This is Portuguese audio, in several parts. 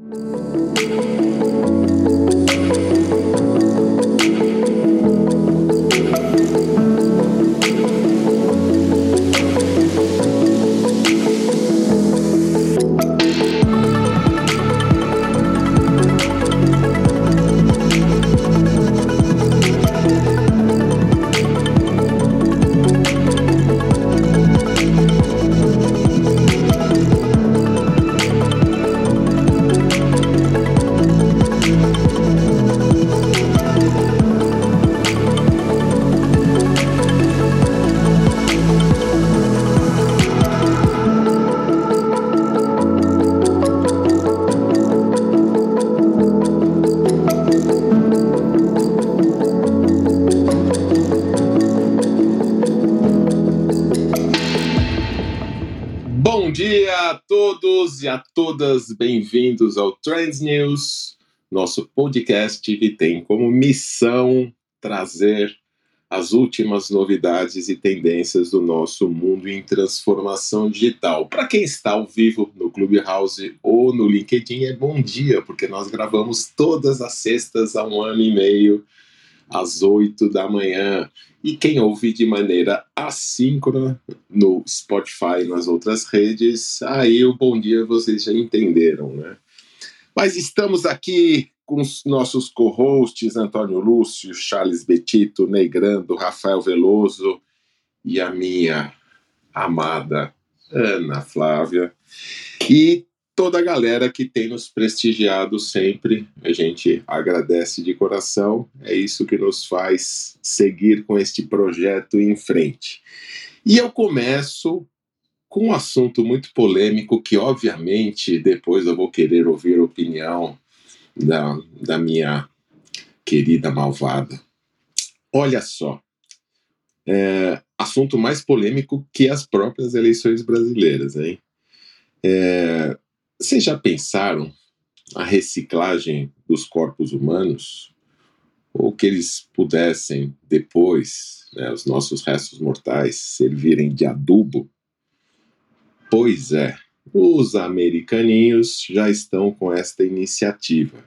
Thank you. Todas bem-vindos ao Trends News, nosso podcast que tem como missão trazer as últimas novidades e tendências do nosso mundo em transformação digital. Para quem está ao vivo no Clubhouse ou no LinkedIn, é bom dia, porque nós gravamos todas as sextas há um ano e meio, às oito da manhã. E quem ouve de maneira assíncrona no Spotify e nas outras redes, aí o bom dia vocês já entenderam, né? Mas estamos aqui com os nossos co-hosts Antônio Lúcio, Charles Betito, Negrando, Rafael Veloso e a minha amada Ana Flávia. E toda a galera que tem nos prestigiado sempre. A gente agradece de coração. É isso que nos faz seguir com este projeto em frente. E eu começo com um assunto muito polêmico que, obviamente, depois eu vou querer ouvir a opinião da, da minha querida malvada. Olha só, é, assunto mais polêmico que as próprias eleições brasileiras, hein? É, vocês já pensaram a reciclagem dos corpos humanos? Ou que eles pudessem, depois, né, os nossos restos mortais, servirem de adubo? Pois é, os americaninhos já estão com esta iniciativa.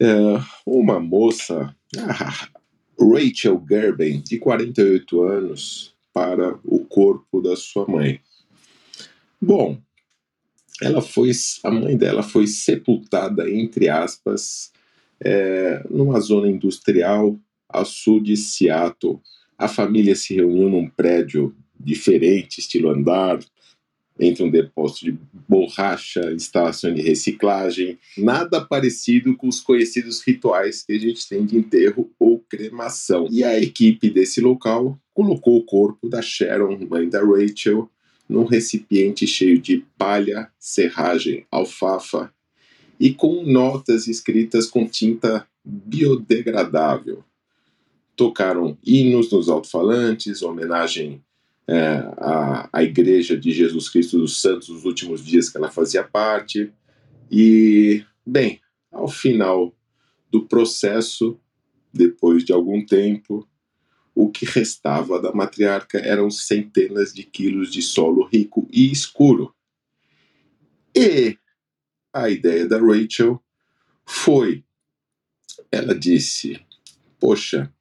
É, uma moça, Rachel Gerben, de 48 anos, para o corpo da sua mãe. Bom, ela foi, a mãe dela foi sepultada, entre aspas, é, numa zona industrial ao sul de Seattle. A família se reuniu num prédio diferente, estilo andar, entre um depósito de borracha, instalação de reciclagem, nada parecido com os conhecidos rituais que a gente tem de enterro ou cremação. E a equipe desse local colocou o corpo da Sharon, mãe da Rachel, num recipiente cheio de palha, serragem, alfafa e com notas escritas com tinta biodegradável. Tocaram hinos nos alto-falantes, homenagem é, à, à Igreja de Jesus Cristo dos Santos dos últimos dias que ela fazia parte. E, bem, ao final do processo, depois de algum tempo, o que restava da matriarca eram centenas de quilos de solo rico e escuro. E a ideia da Rachel foi: ela disse, Poxa,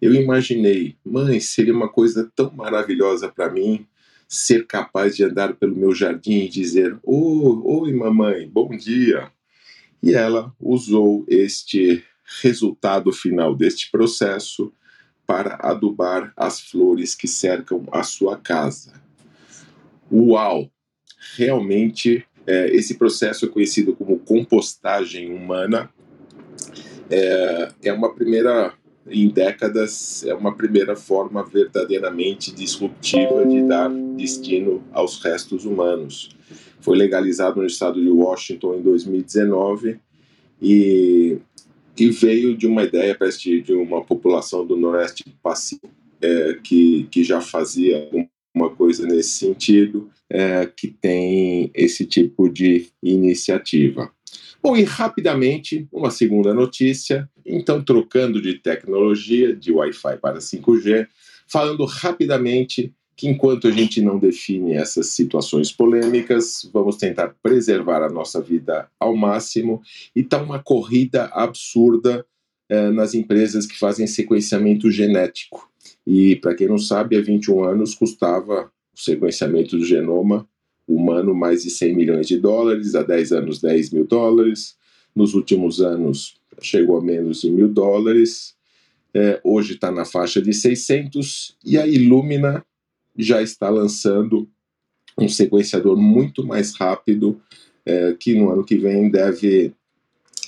eu imaginei, mãe, seria uma coisa tão maravilhosa para mim ser capaz de andar pelo meu jardim e dizer: oh, Oi, mamãe, bom dia. E ela usou este resultado final deste processo para adubar as flores que cercam a sua casa. Uau! Realmente, é, esse processo é conhecido como compostagem humana. É, é uma primeira, em décadas, é uma primeira forma verdadeiramente disruptiva de dar destino aos restos humanos. Foi legalizado no estado de Washington em 2019 e que veio de uma ideia, de uma população do Noroeste Pacífico é, que, que já fazia uma coisa nesse sentido, é, que tem esse tipo de iniciativa. Bom, e rapidamente, uma segunda notícia, então trocando de tecnologia, de Wi-Fi para 5G, falando rapidamente que enquanto a gente não define essas situações polêmicas, vamos tentar preservar a nossa vida ao máximo e está uma corrida absurda eh, nas empresas que fazem sequenciamento genético. E, para quem não sabe, há 21 anos custava o sequenciamento do genoma humano mais de 100 milhões de dólares, há 10 anos 10 mil dólares, nos últimos anos chegou a menos de mil dólares, é, hoje está na faixa de 600, e a Illumina já está lançando um sequenciador muito mais rápido, é, que no ano que vem deve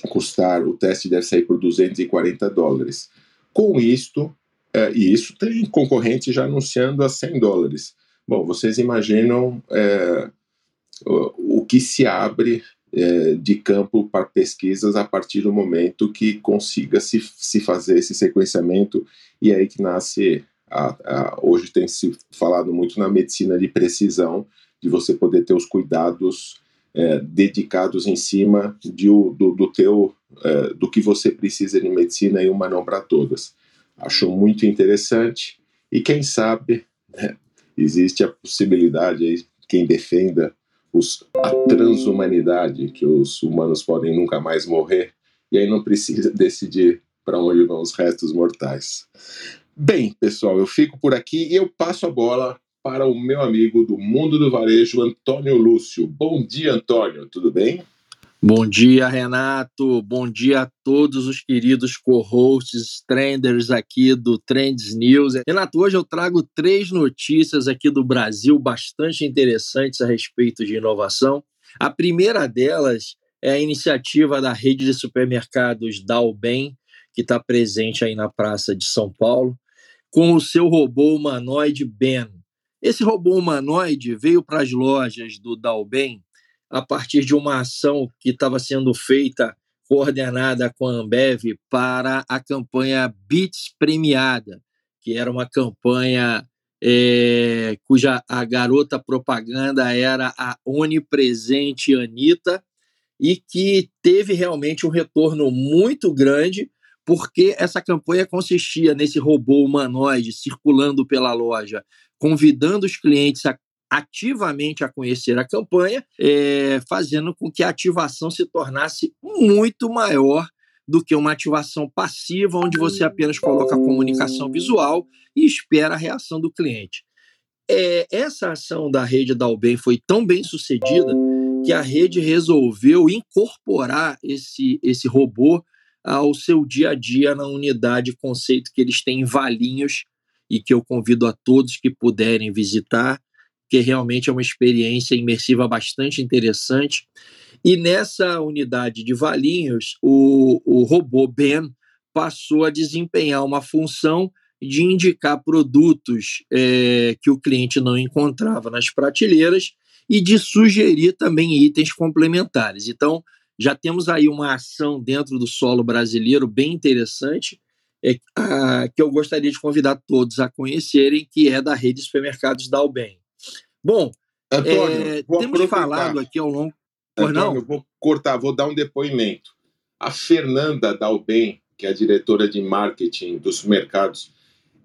custar, o teste deve sair por 240 dólares. Com isto, é, e isso tem concorrente já anunciando a 100 dólares. Bom, vocês imaginam é, o, o, que se abre é, de campo para pesquisas a partir do momento que consiga se, se fazer esse sequenciamento e é aí que nasce a, a, hoje tem se falado muito na medicina de precisão de você poder ter os cuidados é, dedicados em cima de, do, do teu é, do que você precisa de medicina e uma não para todas acho muito interessante e quem sabe né, existe a possibilidade aí quem defenda os, a transhumanidade, que os humanos podem nunca mais morrer, e aí não precisa decidir para onde vão os restos mortais. Bem, pessoal, eu fico por aqui e eu passo a bola para o meu amigo do mundo do varejo, Antônio Lúcio. Bom dia, Antônio, tudo bem? Bom dia, Renato. Bom dia a todos os queridos co-hosts, trenders aqui do Trends News. Renato, hoje eu trago três notícias aqui do Brasil bastante interessantes a respeito de inovação. A primeira delas é a iniciativa da rede de supermercados Dalben, que está presente aí na Praça de São Paulo, com o seu robô humanoide Ben. Esse robô humanoide veio para as lojas do Dalben a partir de uma ação que estava sendo feita, coordenada com a Ambev, para a campanha Beats Premiada, que era uma campanha é, cuja a garota propaganda era a onipresente Anitta, e que teve realmente um retorno muito grande, porque essa campanha consistia nesse robô humanoide circulando pela loja, convidando os clientes a ativamente a conhecer a campanha, é, fazendo com que a ativação se tornasse muito maior do que uma ativação passiva, onde você apenas coloca a comunicação visual e espera a reação do cliente. É, essa ação da rede da Albem foi tão bem sucedida que a rede resolveu incorporar esse, esse robô ao seu dia a dia na unidade conceito que eles têm em Valinhos e que eu convido a todos que puderem visitar que realmente é uma experiência imersiva bastante interessante. E nessa unidade de Valinhos, o, o robô Ben passou a desempenhar uma função de indicar produtos é, que o cliente não encontrava nas prateleiras e de sugerir também itens complementares. Então, já temos aí uma ação dentro do solo brasileiro bem interessante, é, a, que eu gostaria de convidar todos a conhecerem, que é da rede de supermercados da Albem. Bom, Antônio, é, temos falado aqui ao longo. Pois Antônio, não? vou cortar, vou dar um depoimento. A Fernanda Dalben, que é a diretora de marketing dos mercados,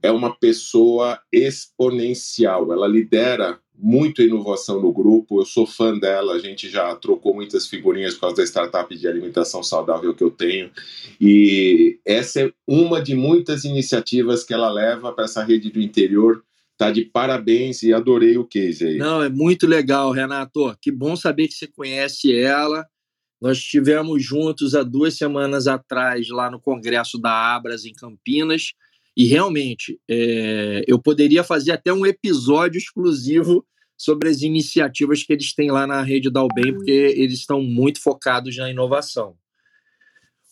é uma pessoa exponencial. Ela lidera muito inovação no grupo. Eu sou fã dela. A gente já trocou muitas figurinhas por causa da startup de alimentação saudável que eu tenho. E essa é uma de muitas iniciativas que ela leva para essa rede do interior Tá de parabéns e adorei o case aí. Não, é muito legal, Renato. Que bom saber que você conhece ela. Nós estivemos juntos há duas semanas atrás lá no Congresso da Abras em Campinas e realmente é, eu poderia fazer até um episódio exclusivo sobre as iniciativas que eles têm lá na rede da Albem, porque eles estão muito focados na inovação.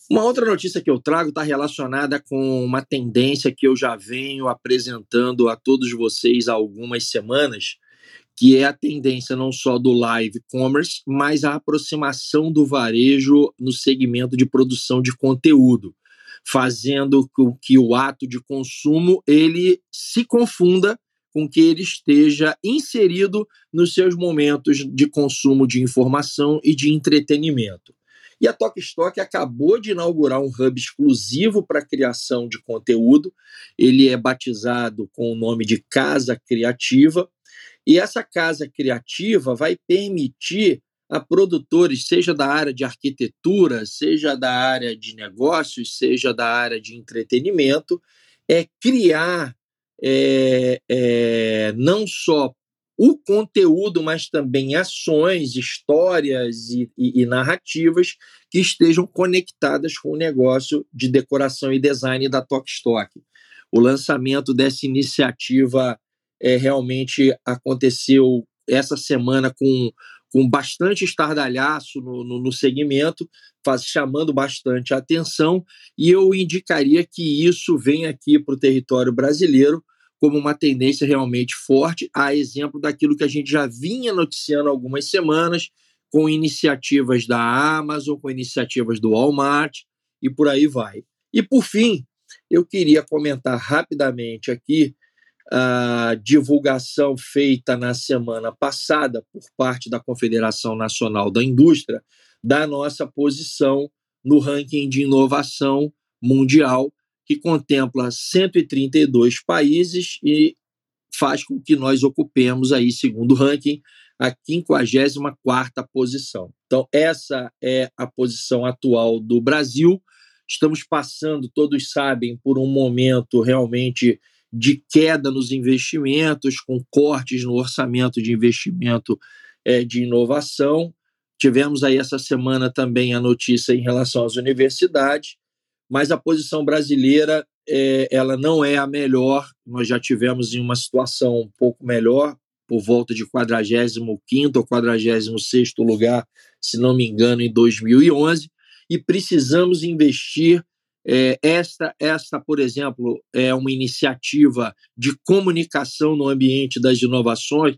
Uma outra notícia que eu trago está relacionada com uma tendência que eu já venho apresentando a todos vocês há algumas semanas, que é a tendência não só do live commerce, mas a aproximação do varejo no segmento de produção de conteúdo, fazendo com que o ato de consumo ele se confunda com que ele esteja inserido nos seus momentos de consumo de informação e de entretenimento. E a Stock acabou de inaugurar um hub exclusivo para criação de conteúdo. Ele é batizado com o nome de Casa Criativa. E essa casa criativa vai permitir a produtores, seja da área de arquitetura, seja da área de negócios, seja da área de entretenimento, é criar é, é, não só o conteúdo, mas também ações, histórias e, e, e, narrativas que estejam conectadas com o negócio de decoração e design da Stock. O lançamento dessa iniciativa é, realmente aconteceu essa semana com, com bastante estardalhaço no, no, no segmento, faz, chamando bastante atenção, e eu indicaria que isso venha aqui para o território brasileiro como uma tendência realmente forte, a exemplo daquilo que a gente já vinha noticiando há algumas semanas, com iniciativas da Amazon, com iniciativas do Walmart e por aí vai. E por fim, eu queria comentar rapidamente aqui a divulgação feita na semana passada por parte da Confederação Nacional da Indústria da nossa posição no ranking de inovação mundial que contempla 132 países e faz com que nós ocupemos aí, segundo o ranking, a 54ª posição. Então, essa é a posição atual do Brasil. Estamos passando, todos sabem, por um momento realmente de queda nos investimentos, com cortes no orçamento de investimento é, de inovação. Tivemos aí essa semana também a notícia em relação às universidades mas a posição brasileira é, ela não é a melhor. Nós já tivemos em uma situação um pouco melhor, por volta de 45 ou 46 lugar, se não me engano, em 2011, e precisamos investir. É, esta, esta, por exemplo, é uma iniciativa de comunicação no ambiente das inovações,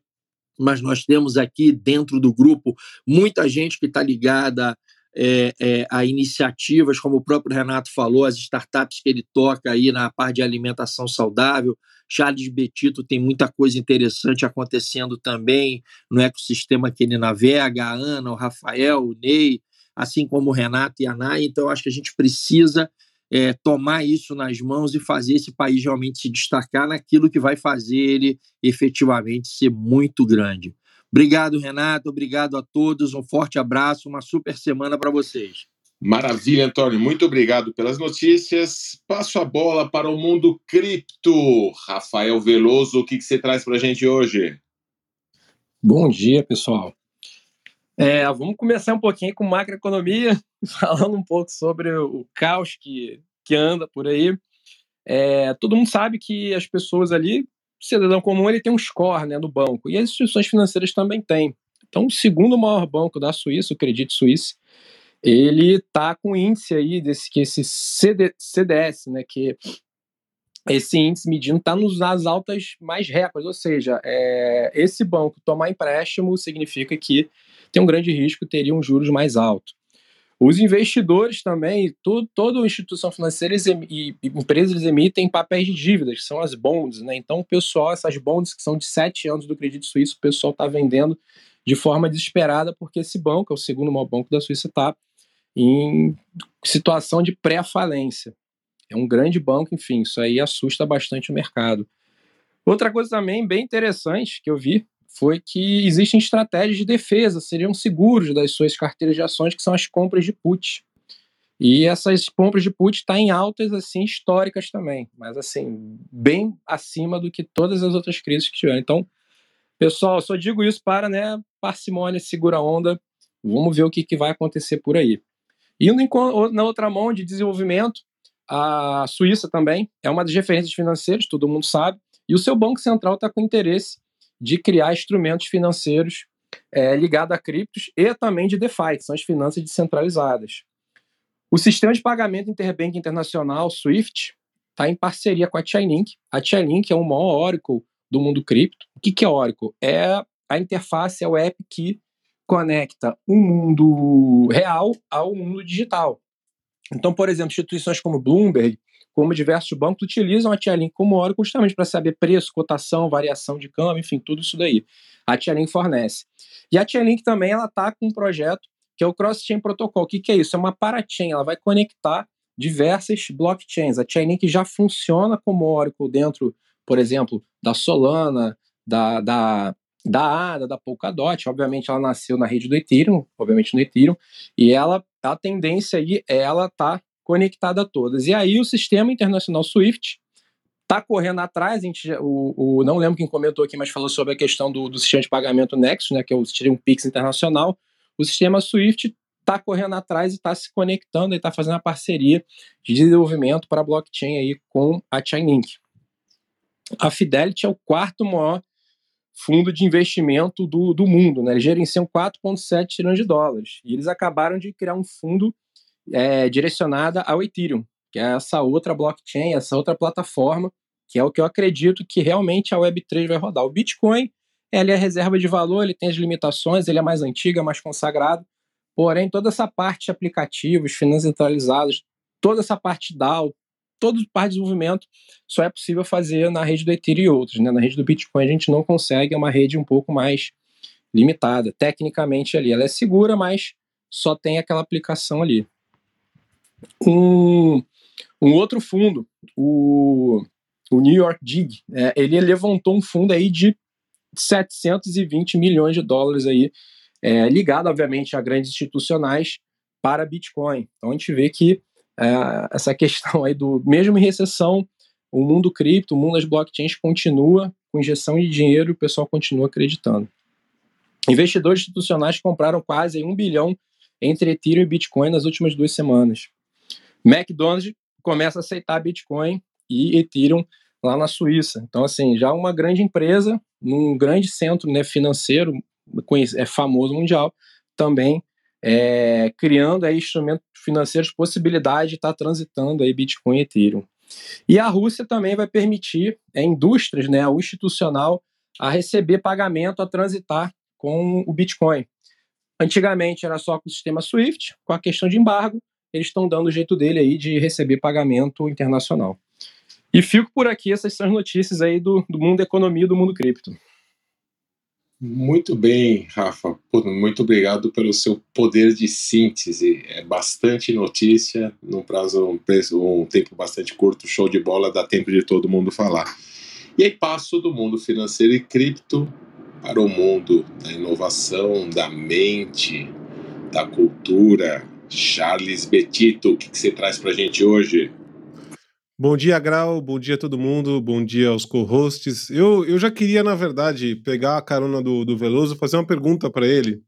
mas nós temos aqui dentro do grupo muita gente que está ligada é, é, a iniciativas, como o próprio Renato falou, as startups que ele toca aí na parte de alimentação saudável. Charles Betito tem muita coisa interessante acontecendo também no ecossistema que ele navega, a Ana, o Rafael, o Ney, assim como o Renato e a Nay. Então, acho que a gente precisa é, tomar isso nas mãos e fazer esse país realmente se destacar naquilo que vai fazer ele efetivamente ser muito grande. Obrigado, Renato. Obrigado a todos. Um forte abraço. Uma super semana para vocês. Maravilha, Antônio. Muito obrigado pelas notícias. Passo a bola para o mundo cripto. Rafael Veloso, o que, que você traz para a gente hoje? Bom dia, pessoal. É, vamos começar um pouquinho com macroeconomia, falando um pouco sobre o caos que, que anda por aí. É, todo mundo sabe que as pessoas ali cidadão comum ele tem um score né, no banco, e as instituições financeiras também têm. Então, o segundo maior banco da Suíça, o Credit Suisse, ele está com índice aí desse que esse CD, CDS, né, que esse índice medindo está nas altas mais recordes, ou seja, é, esse banco tomar empréstimo significa que tem um grande risco, teria um juros mais alto. Os investidores também, tudo, toda instituição financeira e, empresas emitem papéis de dívidas, que são as bonds, né? Então, o pessoal, essas bonds que são de sete anos do Credito Suíço, o pessoal está vendendo de forma desesperada, porque esse banco, é o segundo maior banco da Suíça, está em situação de pré-falência. É um grande banco, enfim, isso aí assusta bastante o mercado. Outra coisa também bem interessante que eu vi foi que existem estratégias de defesa, seriam seguros das suas carteiras de ações, que são as compras de put. E essas compras de put estão tá em altas assim históricas também, mas assim, bem acima do que todas as outras crises que tiveram. Então, pessoal, só digo isso para, né, parcimônia, segura onda. Vamos ver o que, que vai acontecer por aí. Em, na outra mão de desenvolvimento, a Suíça também é uma das referências financeiras, todo mundo sabe, e o seu Banco Central está com interesse de criar instrumentos financeiros é, ligados a criptos e também de DeFi, que são as finanças descentralizadas. O sistema de pagamento interbank internacional, SWIFT, está em parceria com a Chainlink. A Chainlink é o maior Oracle do mundo cripto. O que, que é Oracle? É a interface, é o app que conecta o mundo real ao mundo digital. Então, por exemplo, instituições como Bloomberg, como diversos bancos utilizam a Tia-Link como Oracle justamente para saber preço, cotação, variação de câmbio, enfim, tudo isso daí. A Tia-Link fornece. E a Tia-Link também ela está com um projeto que é o Cross-Chain Protocol. O que, que é isso? É uma parachain, ela vai conectar diversas blockchains. A Chainlink já funciona como Oracle dentro, por exemplo, da Solana, da, da, da ADA, da Polkadot. Obviamente, ela nasceu na rede do Ethereum, obviamente no Ethereum, e ela, a tendência aí é ela estar tá conectada a todas. E aí o sistema internacional SWIFT está correndo atrás. A gente, o, o, não lembro quem comentou aqui, mas falou sobre a questão do, do sistema de pagamento Nexus, né, que é o sistema Pix internacional. O sistema SWIFT está correndo atrás e está se conectando e está fazendo a parceria de desenvolvimento para blockchain aí com a Chainlink. A Fidelity é o quarto maior fundo de investimento do, do mundo, né? Eles gerenciam 4,7 trilhões de dólares. E eles acabaram de criar um fundo é, direcionado ao Ethereum, que é essa outra blockchain, essa outra plataforma, que é o que eu acredito que realmente a Web3 vai rodar. O Bitcoin, ele é reserva de valor, ele tem as limitações, ele é mais antigo, é mais consagrado, porém toda essa parte de aplicativos, finanças centralizadas, toda essa parte DAO, toda a parte de desenvolvimento só é possível fazer na rede do Ethereum e outros. Né? Na rede do Bitcoin a gente não consegue, é uma rede um pouco mais limitada, tecnicamente ali. Ela é segura, mas só tem aquela aplicação ali. Um, um outro fundo, o, o New York DIG, é, ele levantou um fundo aí de 720 milhões de dólares aí, é, ligado, obviamente, a grandes institucionais para Bitcoin. Então a gente vê que é, essa questão aí do mesmo em recessão, o mundo cripto, o mundo das blockchains continua com injeção de dinheiro e o pessoal continua acreditando. Investidores institucionais compraram quase um bilhão entre Ethereum e Bitcoin nas últimas duas semanas. McDonald's começa a aceitar Bitcoin e Ethereum lá na Suíça. Então, assim, já uma grande empresa, num grande centro né, financeiro, é famoso mundial, também é, criando aí instrumentos financeiros, possibilidade de estar tá transitando aí Bitcoin e Ethereum. E a Rússia também vai permitir é, indústrias, né, o institucional, a receber pagamento, a transitar com o Bitcoin. Antigamente era só com o sistema SWIFT, com a questão de embargo, eles estão dando o jeito dele aí de receber pagamento internacional. E fico por aqui, essas são as notícias aí do, do mundo economia do mundo cripto. Muito bem, Rafa. Muito obrigado pelo seu poder de síntese. É bastante notícia num prazo, um, tempo bastante curto, show de bola, dá tempo de todo mundo falar. E aí passo do mundo financeiro e cripto para o mundo da inovação, da mente, da cultura. Charles Betito, o que, que você traz para a gente hoje? Bom dia, Grau. Bom dia a todo mundo. Bom dia aos co-hosts. Eu, eu já queria, na verdade, pegar a carona do, do Veloso fazer uma pergunta para ele,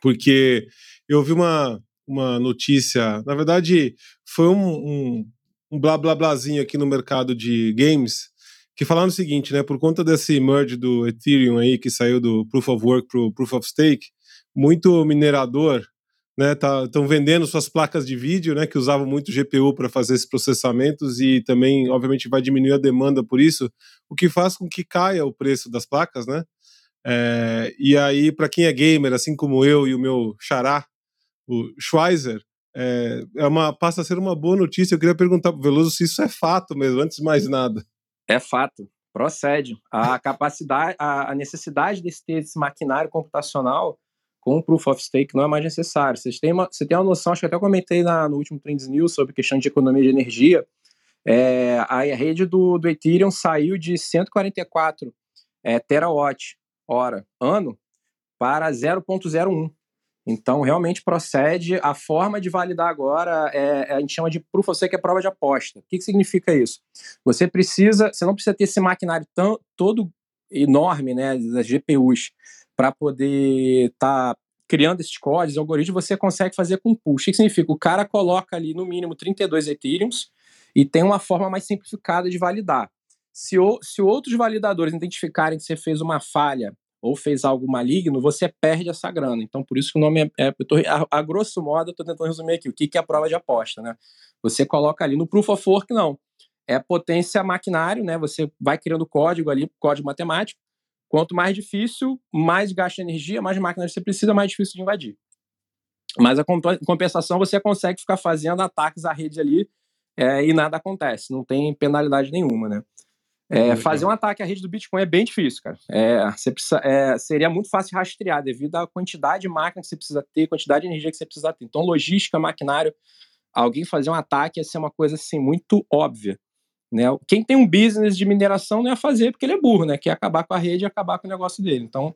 porque eu vi uma, uma notícia. Na verdade, foi um, um, um blá blá blázinho aqui no mercado de games que falaram o seguinte, né? Por conta desse merge do Ethereum aí que saiu do Proof of Work para o Proof of Stake, muito minerador né, estão tá, vendendo suas placas de vídeo, né, que usavam muito GPU para fazer esses processamentos e também, obviamente, vai diminuir a demanda por isso, o que faz com que caia o preço das placas, né? É, e aí, para quem é gamer, assim como eu e o meu xará, o Schweizer, é, é uma, passa a ser uma boa notícia. Eu queria perguntar para o Veloso se isso é fato mesmo, antes de mais nada. É fato, procede. A capacidade, a, necessidade desse, desse maquinário computacional com o Proof of Stake não é mais necessário. Vocês têm uma, você tem uma noção, acho que até comentei na, no último Trends News sobre questão de economia de energia. É, a rede do, do Ethereum saiu de 144 é, terawatt hora ano para 0.01. Então, realmente procede. A forma de validar agora é, a gente chama de proof of stake, é prova de aposta. O que, que significa isso? Você precisa, você não precisa ter esse maquinário tão, todo enorme, né, das GPUs, para poder estar tá criando esses códigos, algoritmos, você consegue fazer com push. O que significa? O cara coloca ali no mínimo 32 Ethereums e tem uma forma mais simplificada de validar. Se, o, se outros validadores identificarem que você fez uma falha ou fez algo maligno, você perde essa grana. Então, por isso que o nome é. é tô, a, a, grosso modo, eu estou tentando resumir aqui o que, que é a prova de aposta. Né? Você coloca ali no Proof of Work, não. É potência maquinário, né? Você vai criando código ali, código matemático, Quanto mais difícil, mais gasta energia, mais máquinas você precisa, mais difícil de invadir. Mas a compensação você consegue ficar fazendo ataques à rede ali é, e nada acontece, não tem penalidade nenhuma, né? É, fazer um ataque à rede do Bitcoin é bem difícil, cara. É, você precisa, é, seria muito fácil rastrear devido à quantidade de máquina que você precisa ter, quantidade de energia que você precisa ter. Então, logística, maquinário, alguém fazer um ataque ia ser uma coisa assim muito óbvia. Né? Quem tem um business de mineração não ia fazer porque ele é burro, né? Quer acabar com a rede e acabar com o negócio dele. Então,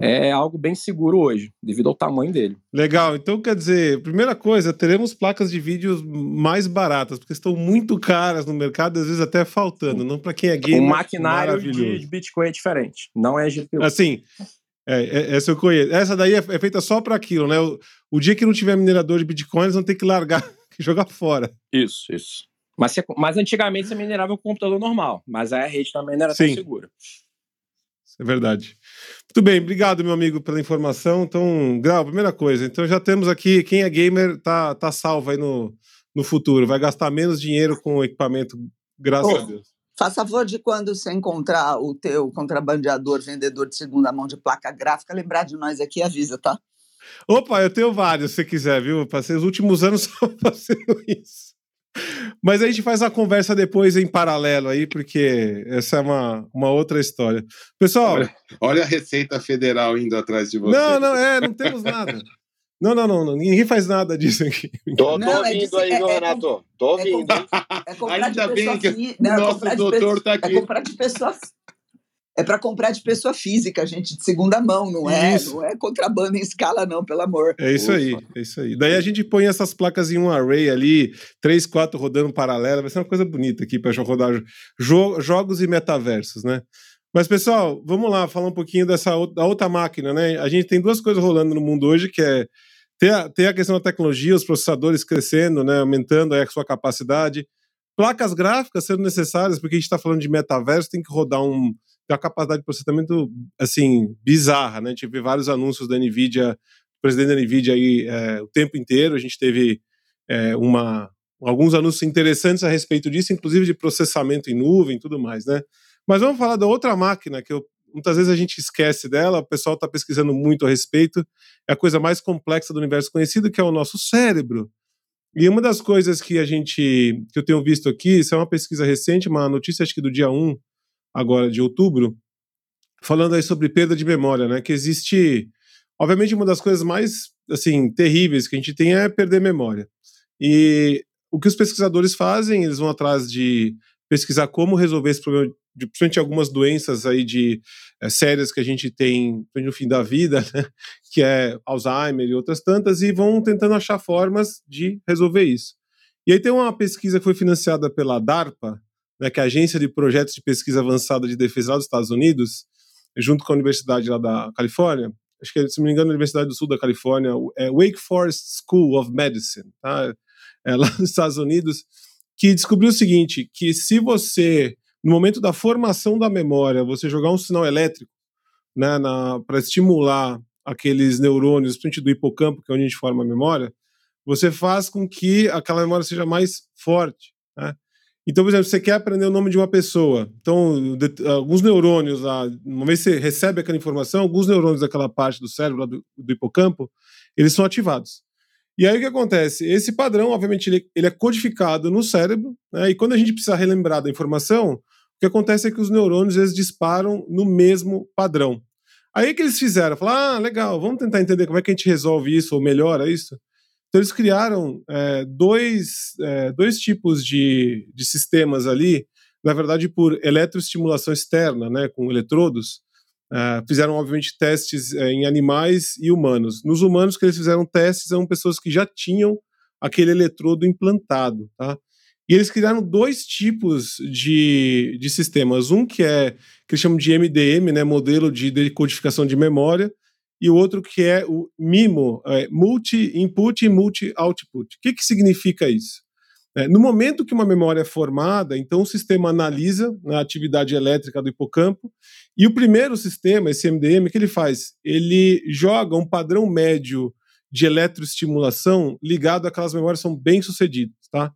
é algo bem seguro hoje, devido ao tamanho dele. Legal, então quer dizer, primeira coisa, teremos placas de vídeo mais baratas, porque estão muito caras no mercado, às vezes até faltando, não para quem é gamer. O maquinário de Bitcoin é diferente, não é GPU. Assim, é, é, essa eu conheço. Essa daí é, é feita só para aquilo, né? O, o, dia que não tiver minerador de Bitcoin, eles vão ter que largar, jogar fora. Isso, isso. Mas, mas antigamente você minerava com computador normal, mas aí a rede também não era Sim. tão segura. É verdade. Muito bem, obrigado, meu amigo, pela informação. Então, Grau, primeira coisa, então já temos aqui, quem é gamer tá, tá salvo aí no, no futuro, vai gastar menos dinheiro com o equipamento, graças oh, a Deus. Faça favor de quando você encontrar o teu contrabandeador, vendedor de segunda mão de placa gráfica, lembrar de nós aqui avisa, tá? Opa, eu tenho vários, se você quiser, viu? Passei os últimos anos só fazendo isso. Mas a gente faz a conversa depois em paralelo aí, porque essa é uma, uma outra história. Pessoal. Olha, olha a Receita Federal indo atrás de você. Não, não, é, não temos nada. Não, não, não, não, ninguém faz nada disso aqui. Tô, tô não, é ouvindo é, aí, é, Renato. Tô ouvindo. É, comprar, Ainda bem que o nosso doutor está aqui. É comprar de pessoa é para comprar de pessoa física, gente, de segunda mão, não é, isso. não é contrabando em escala, não, pelo amor. É isso Ufa. aí, é isso aí. Daí a gente põe essas placas em um array ali, três, quatro rodando paralelo, vai ser uma coisa bonita aqui para rodar jo jogos e metaversos, né? Mas, pessoal, vamos lá falar um pouquinho dessa da outra máquina, né? A gente tem duas coisas rolando no mundo hoje, que é ter a, ter a questão da tecnologia, os processadores crescendo, né, aumentando a sua capacidade, placas gráficas sendo necessárias, porque a gente está falando de metaverso, tem que rodar um tem uma capacidade de processamento, assim, bizarra, né? A gente vê vários anúncios da NVIDIA, presidente da NVIDIA aí é, o tempo inteiro, a gente teve é, uma, alguns anúncios interessantes a respeito disso, inclusive de processamento em nuvem e tudo mais, né? Mas vamos falar da outra máquina que eu, muitas vezes a gente esquece dela, o pessoal está pesquisando muito a respeito, é a coisa mais complexa do universo conhecido, que é o nosso cérebro. E uma das coisas que a gente, que eu tenho visto aqui, isso é uma pesquisa recente, uma notícia acho que do dia 1 agora de outubro, falando aí sobre perda de memória, né? Que existe, obviamente, uma das coisas mais assim terríveis que a gente tem é perder memória. E o que os pesquisadores fazem, eles vão atrás de pesquisar como resolver esse problema, de, principalmente algumas doenças aí de é, sérias que a gente tem no fim da vida, né? que é Alzheimer e outras tantas, e vão tentando achar formas de resolver isso. E aí tem uma pesquisa que foi financiada pela DARPA, né, que é a Agência de Projetos de Pesquisa Avançada de Defesa lá dos Estados Unidos, junto com a Universidade lá da Califórnia, acho que, se não me engano, a Universidade do Sul da Califórnia, é Wake Forest School of Medicine, tá? é, lá nos Estados Unidos, que descobriu o seguinte, que se você, no momento da formação da memória, você jogar um sinal elétrico né, para estimular aqueles neurônios, principalmente do hipocampo, que é onde a gente forma a memória, você faz com que aquela memória seja mais forte. Né? Então, por exemplo, você quer aprender o nome de uma pessoa. Então, de, alguns neurônios lá, uma vez que você recebe aquela informação, alguns neurônios daquela parte do cérebro, do, do, hipocampo, eles são ativados. E aí o que acontece? Esse padrão, obviamente, ele, ele é codificado no cérebro, né? e quando a gente precisa relembrar da informação, o que acontece é que os neurônios eles disparam no mesmo padrão. Aí o que eles fizeram? Falaram, ah, legal, vamos tentar entender como é que a gente resolve isso ou melhora isso. Então, eles criaram é, dois, é, dois tipos de, de sistemas ali, na verdade, por eletroestimulação externa, né, com eletrodos. É, fizeram, obviamente, testes é, em animais e humanos. Nos humanos que eles fizeram testes são pessoas que já tinham aquele eletrodo implantado. Tá? E eles criaram dois tipos de, de sistemas. Um que é que eles chamam de MDM, né, modelo de decodificação de memória, e o outro que é o MIMO, é, Multi-Input e Multi-Output. O que, que significa isso? É, no momento que uma memória é formada, então o sistema analisa a atividade elétrica do hipocampo, e o primeiro sistema, esse MDM, que ele faz? Ele joga um padrão médio de eletroestimulação ligado àquelas memórias que são bem-sucedidas, tá?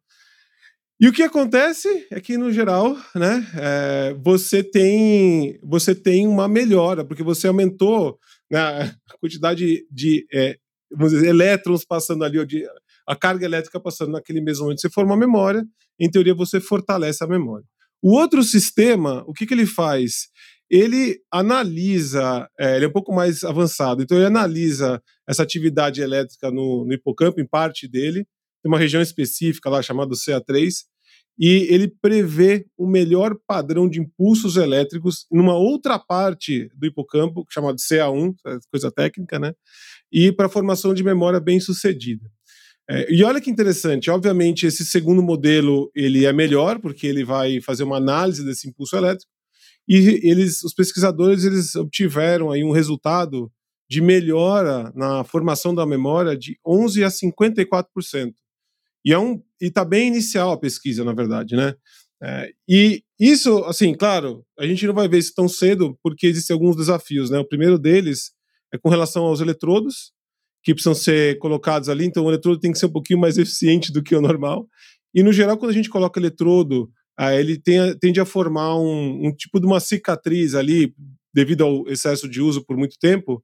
E o que acontece é que, no geral, né, é, você, tem, você tem uma melhora, porque você aumentou né, a quantidade de é, vamos dizer, elétrons passando ali, de, a carga elétrica passando naquele mesmo momento, você forma uma memória, em teoria você fortalece a memória. O outro sistema, o que, que ele faz? Ele analisa, é, ele é um pouco mais avançado, então ele analisa essa atividade elétrica no, no hipocampo, em parte dele, tem uma região específica lá chamada CA3, e ele prevê o melhor padrão de impulsos elétricos numa outra parte do hipocampo, chamado CA1, é coisa técnica, né? E para formação de memória bem sucedida. É, e olha que interessante, obviamente esse segundo modelo ele é melhor porque ele vai fazer uma análise desse impulso elétrico e eles, os pesquisadores, eles obtiveram aí um resultado de melhora na formação da memória de 11 a 54%. E é um está bem inicial a pesquisa, na verdade, né? É, e isso, assim, claro, a gente não vai ver isso tão cedo porque existem alguns desafios, né? O primeiro deles é com relação aos eletrodos, que precisam ser colocados ali, então o eletrodo tem que ser um pouquinho mais eficiente do que o normal. E no geral, quando a gente coloca eletrodo, ah, ele tem, tende a formar um, um, tipo de uma cicatriz ali, devido ao excesso de uso por muito tempo,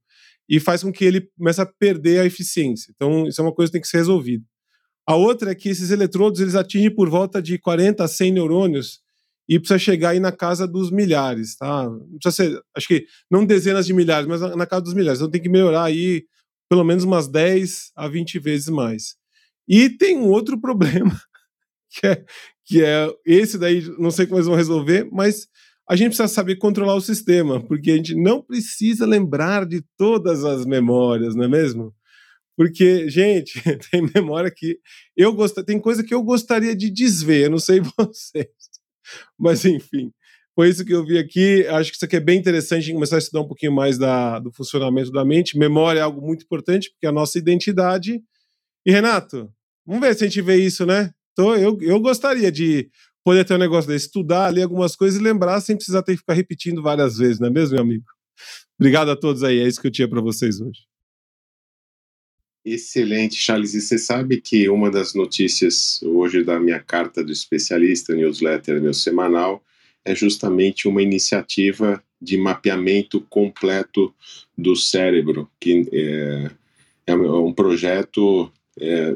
e faz com que ele comece a perder a eficiência. Então, isso é uma coisa que tem que ser resolvida. A outra é que esses eletrodos eles atingem por volta de 40 a 100 neurônios e precisa chegar aí na casa dos milhares, tá? precisa ser, acho que não dezenas de milhares, mas na casa dos milhares. Então tem que melhorar aí pelo menos umas 10 a 20 vezes mais. E tem um outro problema, que é, que é esse daí, não sei como eles vão resolver, mas a gente precisa saber controlar o sistema, porque a gente não precisa lembrar de todas as memórias, não é mesmo? Porque, gente, tem memória que eu gosto, tem coisa que eu gostaria de desver, eu não sei vocês. Mas enfim, foi isso que eu vi aqui. Acho que isso aqui é bem interessante começar a estudar um pouquinho mais da, do funcionamento da mente. Memória é algo muito importante, porque é a nossa identidade. E, Renato, vamos ver se a gente vê isso, né? Então, eu, eu gostaria de poder ter um negócio desse, estudar, ler algumas coisas e lembrar sem precisar ter que ficar repetindo várias vezes, não é mesmo, meu amigo? Obrigado a todos aí, é isso que eu tinha para vocês hoje. Excelente, Charles. E você sabe que uma das notícias hoje da minha carta do especialista, newsletter meu semanal, é justamente uma iniciativa de mapeamento completo do cérebro, que é, é um projeto é,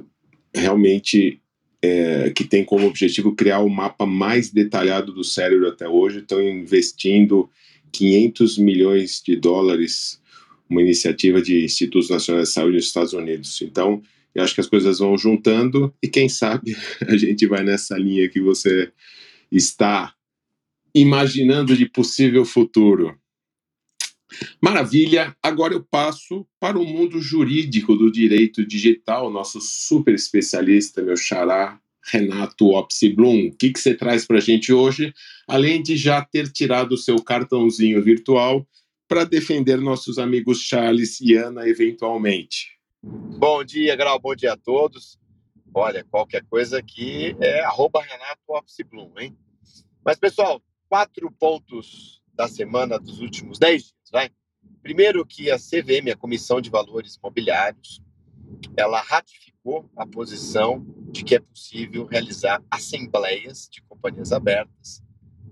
realmente é, que tem como objetivo criar o mapa mais detalhado do cérebro até hoje. Estão investindo 500 milhões de dólares uma iniciativa de Institutos Nacionais de Saúde nos Estados Unidos. Então, eu acho que as coisas vão juntando e quem sabe a gente vai nessa linha que você está imaginando de possível futuro. Maravilha! Agora eu passo para o mundo jurídico do direito digital, nosso super especialista, meu xará, Renato Opsiblum. O que, que você traz para a gente hoje, além de já ter tirado o seu cartãozinho virtual para defender nossos amigos Charles e Ana eventualmente. Bom dia, Grau, bom dia a todos. Olha, qualquer coisa aqui é arroba Renato Blum, hein? Mas, pessoal, quatro pontos da semana dos últimos dez dias, vai? Primeiro que a CVM, a Comissão de Valores Imobiliários, ela ratificou a posição de que é possível realizar assembleias de companhias abertas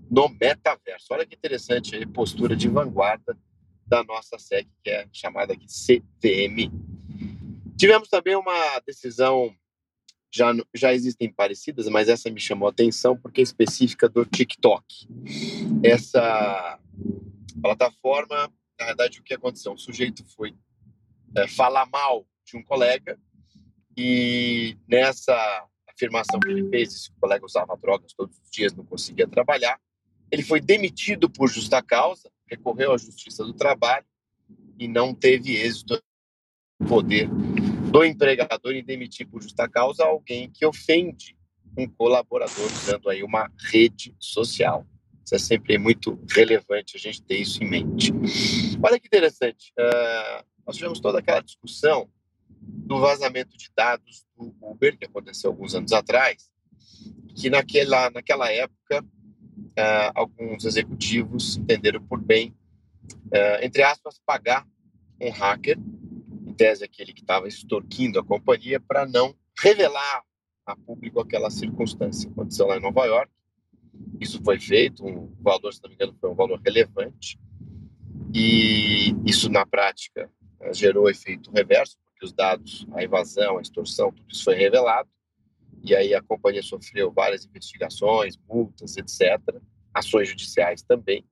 no metaverso. Olha que interessante aí, postura de vanguarda da nossa SEC, que é chamada aqui CVM. Tivemos também uma decisão, já, já existem parecidas, mas essa me chamou a atenção porque é específica do TikTok. Essa plataforma, na verdade, o que aconteceu? Um sujeito foi é, falar mal de um colega e nessa afirmação que ele fez, esse colega usava drogas todos os dias, não conseguia trabalhar, ele foi demitido por justa causa, recorreu à Justiça do Trabalho e não teve êxito no poder do empregador em demitir por justa causa alguém que ofende um colaborador usando aí uma rede social. Isso é sempre muito relevante a gente ter isso em mente. Olha que interessante, uh, nós tivemos toda aquela discussão do vazamento de dados do Uber, que aconteceu alguns anos atrás, que naquela, naquela época uh, alguns executivos entenderam por bem, uh, entre aspas, pagar um hacker, em tese aquele que estava extorquindo a companhia, para não revelar a público aquela circunstância. Aconteceu lá em Nova York, isso foi feito, um valor, se não me engano, foi um valor relevante, e isso na prática gerou efeito reverso, porque os dados, a invasão, a extorsão, tudo isso foi revelado, e aí a companhia sofreu várias investigações, multas, etc. ações judiciais também.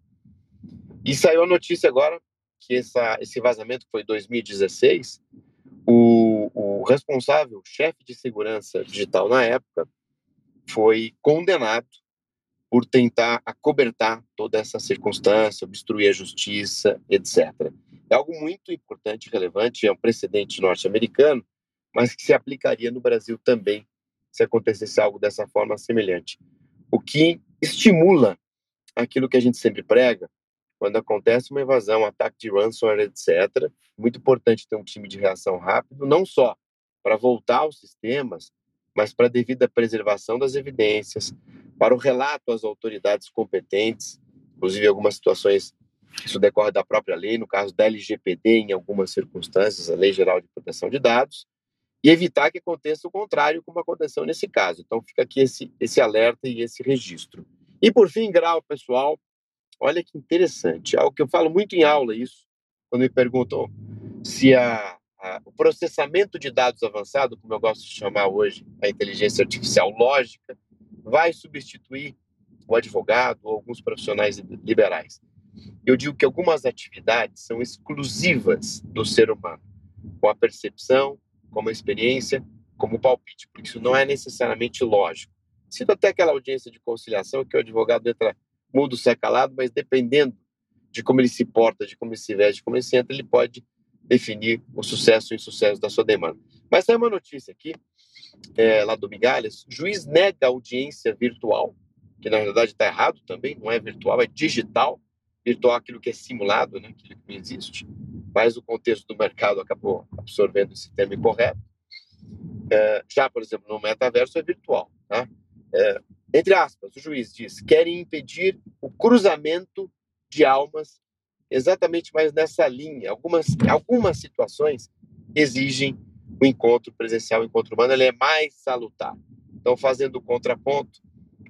E saiu a notícia agora que essa, esse vazamento, que foi em 2016, o, o responsável, o chefe de segurança digital na época, foi condenado por tentar acobertar toda essa circunstância, obstruir a justiça, etc. É algo muito importante e relevante, é um precedente norte-americano, mas que se aplicaria no Brasil também se acontecesse algo dessa forma semelhante. O que estimula aquilo que a gente sempre prega, quando acontece uma invasão, um ataque de ransomware, etc. Muito importante ter um time de reação rápido, não só para voltar aos sistemas, mas para a devida preservação das evidências, para o relato às autoridades competentes, inclusive algumas situações isso decorre da própria lei, no caso da LGPD, em algumas circunstâncias, a Lei Geral de Proteção de Dados, e evitar que aconteça o contrário, como aconteceu nesse caso. Então, fica aqui esse, esse alerta e esse registro. E, por fim, grau pessoal, olha que interessante, algo que eu falo muito em aula, isso, quando me perguntam se a, a, o processamento de dados avançado, como eu gosto de chamar hoje, a inteligência artificial lógica, vai substituir o advogado ou alguns profissionais liberais. Eu digo que algumas atividades são exclusivas do ser humano, com a percepção, como experiência, como o palpite, porque isso não é necessariamente lógico. Cito até aquela audiência de conciliação que o advogado entra mudo, sai calado, mas dependendo de como ele se porta, de como ele se veste, de como ele se entra, ele pode definir o sucesso ou insucesso da sua demanda. Mas tem uma notícia aqui, é, lá do Migalhas, juiz nega audiência virtual, que na verdade está errado também, não é virtual, é digital, virtual aquilo que é simulado, né, aquilo que não existe, mas o contexto do mercado acabou absorvendo esse termo incorreto. É, já, por exemplo, no metaverso é virtual. Tá? É, entre aspas, o juiz diz, querem impedir o cruzamento de almas exatamente mais nessa linha. Algumas, algumas situações exigem o encontro presencial, o encontro humano, ele é mais salutar. Então, fazendo contraponto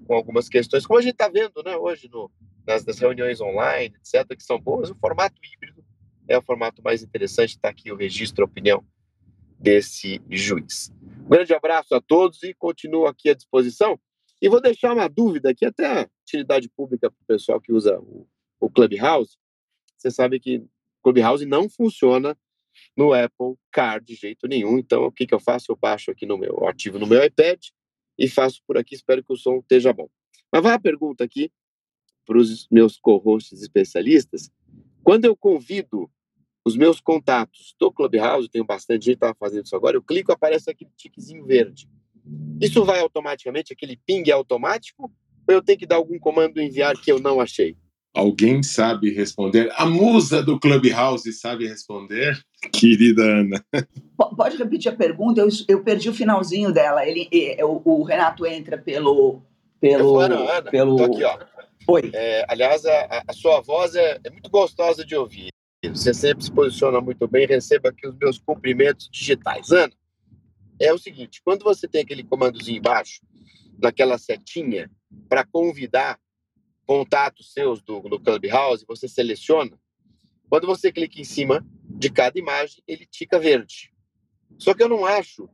com algumas questões, como a gente está vendo né, hoje no, nas, nas, reuniões online, etc., que são boas, o formato híbrido é o formato mais interessante. Está aqui o registro, a opinião desse juiz. Um grande abraço a todos e continuo aqui à disposição. E vou deixar uma dúvida aqui, até a utilidade pública para o pessoal que usa o, o Clubhouse. Você sabe que o Clubhouse não funciona no Apple Car de jeito nenhum. Então, o que, que eu faço? Eu baixo aqui no meu, ativo no meu iPad e faço por aqui. Espero que o som esteja bom. Mas vai a pergunta aqui para os meus co-hosts especialistas, quando eu convido os meus contatos do Clubhouse, tenho bastante gente que está fazendo isso agora, eu clico aparece aquele tiquezinho verde. Isso vai automaticamente, aquele ping é automático, ou eu tenho que dar algum comando enviar que eu não achei? Alguém sabe responder? A musa do Clubhouse sabe responder? Querida Ana. Pode repetir a pergunta? Eu, eu perdi o finalzinho dela. Ele, o, o Renato entra pelo. pelo, Ana, Ana, pelo... tô aqui, ó. Oi. É, aliás, a, a, sua voz é, é, muito gostosa de ouvir. Você sempre se posiciona muito bem. Receba aqui os meus cumprimentos digitais. Ana, é o seguinte: quando você tem aquele comandozinho embaixo, naquela setinha, para convidar contatos seus do, do Clubhouse, você seleciona. Quando você clica em cima de cada imagem, ele tica verde. Só que eu não acho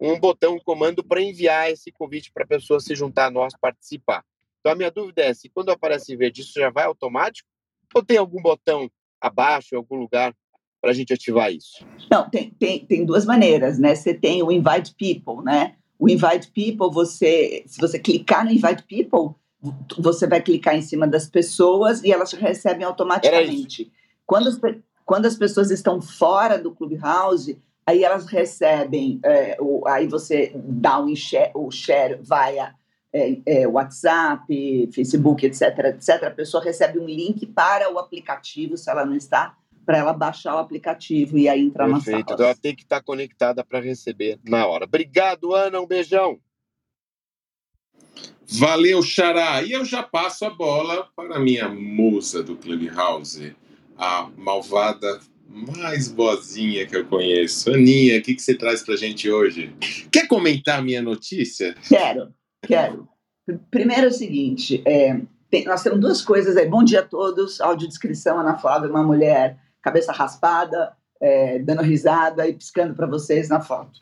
um botão, um comando para enviar esse convite para a pessoa se juntar a nós, participar. Então, a minha dúvida é se quando aparece verde, isso já vai automático? Ou tem algum botão abaixo, em algum lugar, para a gente ativar isso? Não, tem, tem, tem duas maneiras, né? Você tem o Invite People, né? O Invite People, você, se você clicar no Invite People, você vai clicar em cima das pessoas e elas recebem automaticamente. Quando as, quando as pessoas estão fora do Clubhouse, aí elas recebem, é, o, aí você dá um share, o share via é, é, WhatsApp, Facebook, etc, etc, a pessoa recebe um link para o aplicativo, se ela não está, para ela baixar o aplicativo e aí entrar Perfeito. na sala. Então ela tem que estar conectada para receber na hora. Obrigado, Ana, um beijão. Valeu, Xará. E eu já passo a bola para a minha musa do Clubhouse, a malvada mais boazinha que eu conheço. Aninha, o que, que você traz para gente hoje? Quer comentar a minha notícia? Quero. Quero. Primeiro é o seguinte, é, tem, nós temos duas coisas aí. Bom dia a todos. Audiodescrição, Ana Flávia, uma mulher cabeça raspada, é, dando risada e piscando para vocês na foto.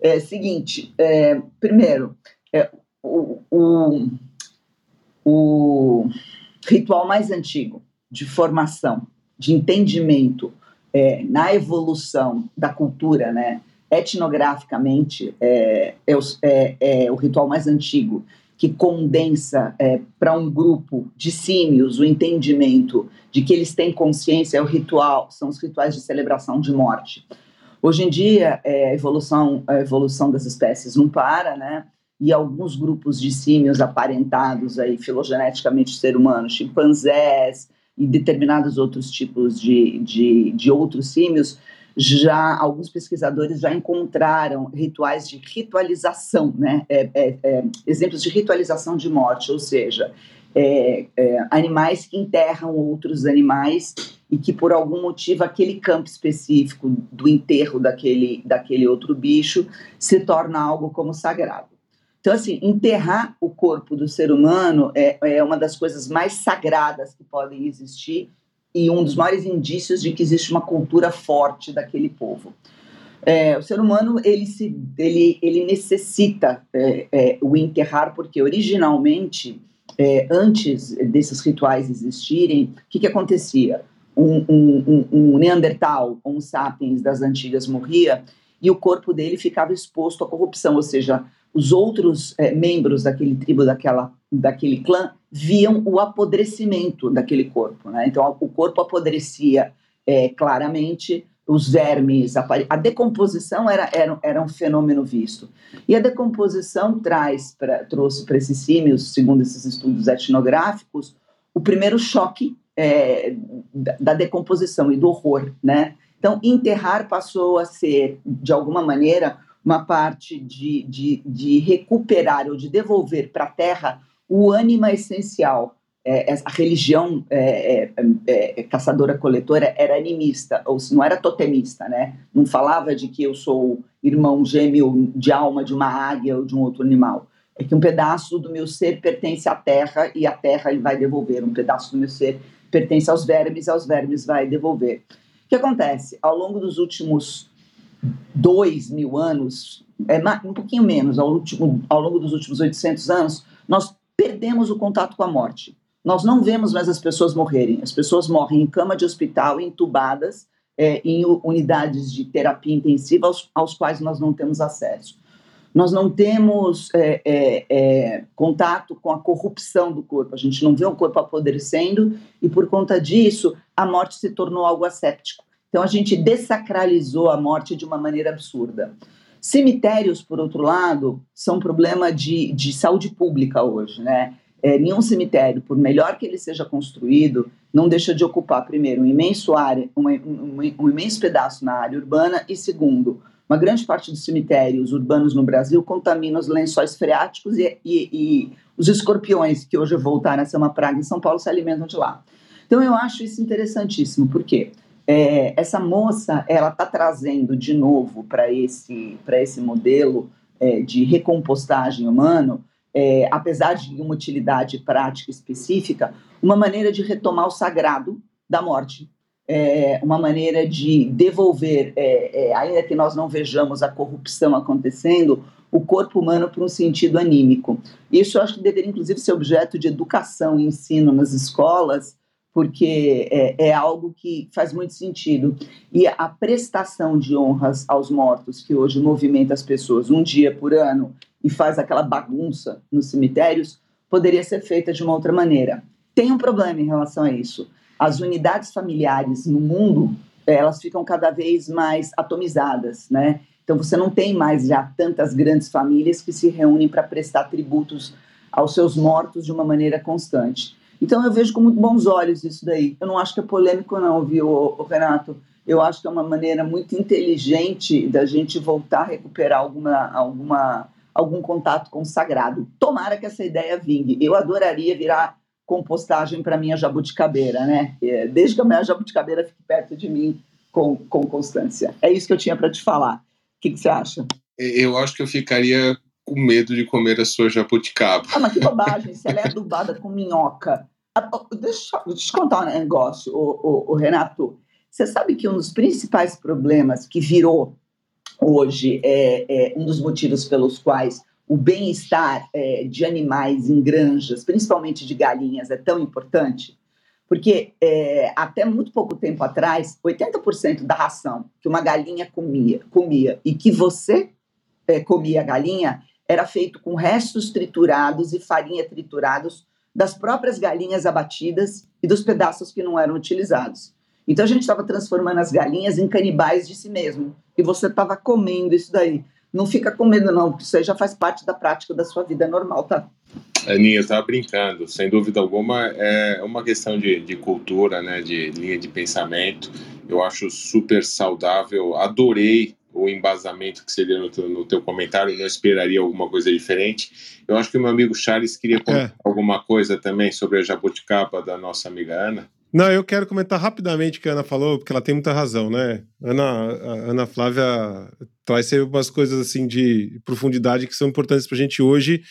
É, seguinte, é, primeiro, é, o, o, o, ritual mais antigo de formação, de entendimento é, na evolução da cultura, né? etnograficamente, é, é, o, é, é o ritual mais antigo que condensa é, para um grupo de símios o entendimento de que eles têm consciência é o ritual, são os rituais de celebração de morte. Hoje em dia, é, a evolução, a evolução das espécies não para, né? E alguns grupos de símios aparentados aí filogeneticamente ser humanos, chimpanzés e determinados outros tipos de, de, de outros símios, já alguns pesquisadores já encontraram rituais de ritualização, né? É, é, é, exemplos de ritualização de morte, ou seja, é, é, animais que enterram outros animais e que por algum motivo aquele campo específico do enterro daquele, daquele outro bicho se torna algo como sagrado. Então, assim, enterrar o corpo do ser humano é, é uma das coisas mais sagradas que podem existir e um dos maiores indícios de que existe uma cultura forte daquele povo. É, o ser humano ele se ele, ele necessita é, é, o enterrar porque originalmente é, antes desses rituais existirem o que, que acontecia um, um, um, um Neandertal um sapiens das antigas morria e o corpo dele ficava exposto à corrupção ou seja os outros é, membros daquele tribo daquela daquele clã viam o apodrecimento daquele corpo. Né? Então, o corpo apodrecia é, claramente, os vermes, a, a decomposição era, era, era, um fenômeno visto. E a decomposição traz pra, trouxe para esses símios, segundo esses estudos etnográficos, o primeiro choque é, da, da decomposição e do horror. Né? Então, enterrar passou a ser, de alguma maneira, uma parte de, de, de recuperar ou de devolver para a terra o ânima essencial. É, a religião é, é, é, caçadora-coletora era animista, ou não era totemista, né? Não falava de que eu sou irmão gêmeo de alma de uma águia ou de um outro animal. É que um pedaço do meu ser pertence à terra e a terra ele vai devolver. Um pedaço do meu ser pertence aos vermes e aos vermes vai devolver. O que acontece? Ao longo dos últimos dois mil anos, é um pouquinho menos, ao, último, ao longo dos últimos 800 anos, nós perdemos o contato com a morte. Nós não vemos mais as pessoas morrerem. As pessoas morrem em cama de hospital, entubadas, é, em unidades de terapia intensiva aos, aos, quais nós não temos acesso. Nós não temos é, é, é, contato com a corrupção do corpo. A gente não vê o corpo apodrecendo e, por conta disso, a morte se tornou algo asséptico. Então, a gente desacralizou a morte de uma maneira absurda. Cemitérios, por outro lado, são problema de, de saúde pública hoje, né? É, nenhum cemitério, por melhor que ele seja construído, não deixa de ocupar, primeiro, um imenso, área, um, um, um imenso pedaço na área urbana e, segundo, uma grande parte dos cemitérios urbanos no Brasil contamina os lençóis freáticos e, e, e, os escorpiões, que hoje voltaram a ser uma praga em São Paulo, se alimentam de lá. Então, eu acho isso interessantíssimo, por quê? É, essa moça ela está trazendo de novo para esse para esse modelo é, de recompostagem humano, é, apesar de uma utilidade prática específica, uma maneira de retomar o sagrado da morte, é, uma maneira de devolver, é, é, ainda que nós não vejamos a corrupção acontecendo, o corpo humano para um sentido anímico. Isso eu acho que deveria, inclusive, ser objeto de educação e ensino nas escolas, porque é, é, algo que faz muito sentido. E a prestação de honras aos mortos, que hoje movimenta as pessoas um dia por ano e faz aquela bagunça nos cemitérios, poderia ser feita de uma outra maneira. Tem um problema em relação a isso. As unidades familiares no mundo, elas ficam cada vez mais atomizadas, né? Então você não tem mais já tantas grandes famílias que se reúnem para prestar tributos aos seus mortos de uma maneira constante. Então eu vejo com muito bons olhos isso daí. Eu não acho que é polêmico, não, viu, Renato? Eu acho que é uma maneira muito inteligente da gente voltar a recuperar alguma, alguma, algum contato com o sagrado. Tomara que essa ideia vingue. Eu adoraria virar compostagem para minha jabuticabeira, né? É, desde que a minha jabuticabeira fique perto de mim com, com constância. É isso que eu tinha para te falar. O que, que você acha? Eu acho que eu ficaria com medo de comer a sua jabuticaba. Ah, mas que bobagem, se ela é adubada com minhoca. Ah, deixa, deixa eu te contar um negócio, o, o, o, Renato. Você sabe que um dos principais problemas que virou hoje é, é um dos motivos pelos quais o bem-estar é, de animais em granjas, principalmente de galinhas, é tão importante? Porque é, até muito pouco tempo atrás, 80% da ração que uma galinha comia, comia e que você é, comia a galinha era feito com restos triturados e farinha triturados das próprias galinhas abatidas e dos pedaços que não eram utilizados. Então a gente estava transformando as galinhas em canibais de si mesmo. E você estava comendo isso daí. Não fica com medo, não, isso aí já faz parte da prática da sua vida normal, tá? Aninha, eu estava brincando, sem dúvida alguma, é uma questão de, de cultura, né, de linha de pensamento. Eu acho super saudável, adorei o embasamento que seria no teu, no teu comentário, não esperaria alguma coisa diferente. Eu acho que o meu amigo Charles queria comentar é. alguma coisa também sobre a jabuticaba da nossa amiga Ana. Não, eu quero comentar rapidamente o que a Ana falou, porque ela tem muita razão, né? Ana, Ana Flávia traz sempre umas coisas assim de profundidade que são importantes para a gente hoje,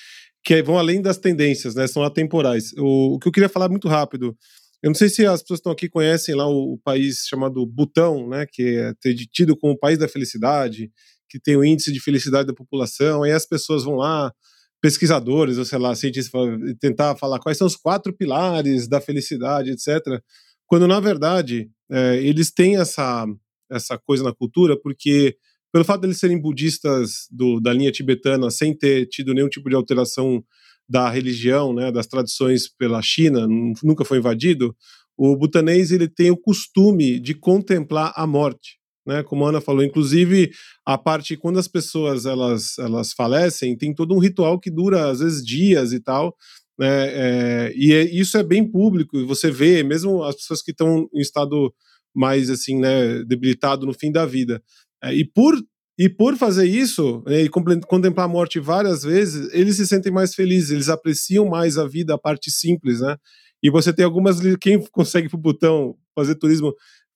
que vão além das tendências, né? São atemporais. O, o que eu queria falar muito rápido, eu não sei se as pessoas que estão aqui conhecem lá o, o país chamado Butão, né? Que é tido como o país da felicidade, que tem o índice de felicidade da população, aí as pessoas vão lá pesquisadores, ou sei lá, cientistas, tentar falar quais são os quatro pilares da felicidade, etc. Quando, na verdade, é, eles têm essa, essa coisa na cultura, porque pelo fato de eles serem budistas do, da linha tibetana, sem ter tido nenhum tipo de alteração da religião, né, das tradições pela China, nunca foi invadido, o butanês ele tem o costume de contemplar a morte né? Como a Ana falou, inclusive a parte quando as pessoas elas elas falecem, tem todo um ritual que dura às vezes dias e tal. Né, é, e é, isso é bem público, você vê, mesmo as pessoas que estão em estado mais assim, né, debilitado no fim da vida. É, e por e por fazer isso né, e contemplar a morte várias vezes, eles se sentem mais felizes, eles apreciam mais a vida, a parte simples, né? E você tem algumas quem consegue pro botão fazer turismo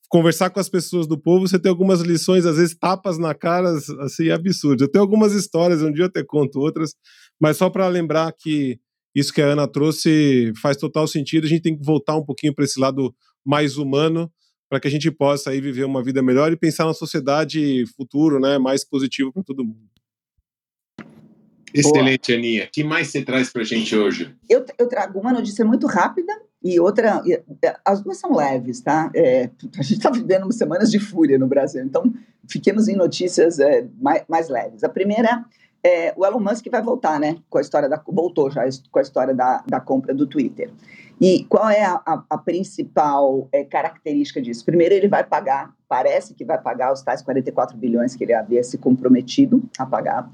conversar com as pessoas do povo, você tem algumas lições, às vezes tapas na cara, assim, absurdas. Eu tenho algumas histórias, um dia eu até conto outras, mas só para lembrar que isso que a Ana trouxe faz total sentido, a gente tem que voltar um pouquinho para esse lado mais humano, para que a gente possa aí viver uma vida melhor e pensar na sociedade futuro, né, mais positivo para todo mundo. Excelente, Boa. Aninha. O que mais você traz para a gente hoje? Eu, eu trago uma notícia muito rápida e outra, é, as duas são leves, tá? É, a gente está vivendo semanas de fúria no Brasil, então fiquemos em notícias é, mais, mais, leves. A primeira é o Elon Musk vai voltar, né? Com a história da voltou já com a história da, da compra do Twitter. E qual é a, a, a principal é, característica disso? Primeiro, ele vai pagar, parece que vai pagar os tais 44 bilhões que ele havia se comprometido a pagar.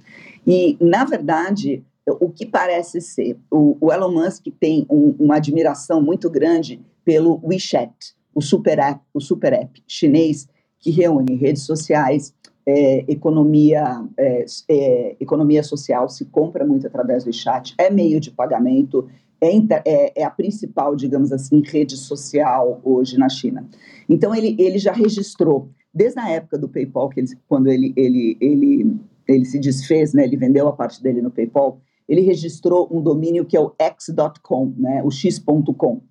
E, na verdade, o que parece ser. O, o Elon Musk tem um, uma admiração muito grande pelo WeChat, o super app, o super app chinês que reúne redes sociais, é, economia, é, é, economia social se compra muito através do WeChat, é meio de pagamento, é, é, é, a principal, digamos assim, rede social hoje na China. Então ele, ele já registrou desde a época do PayPal, que ele, quando ele, ele, ele, ele se desfez, né, ele vendeu a parte dele no PayPal, ele registrou um domínio que é o x.com, né, o x.com.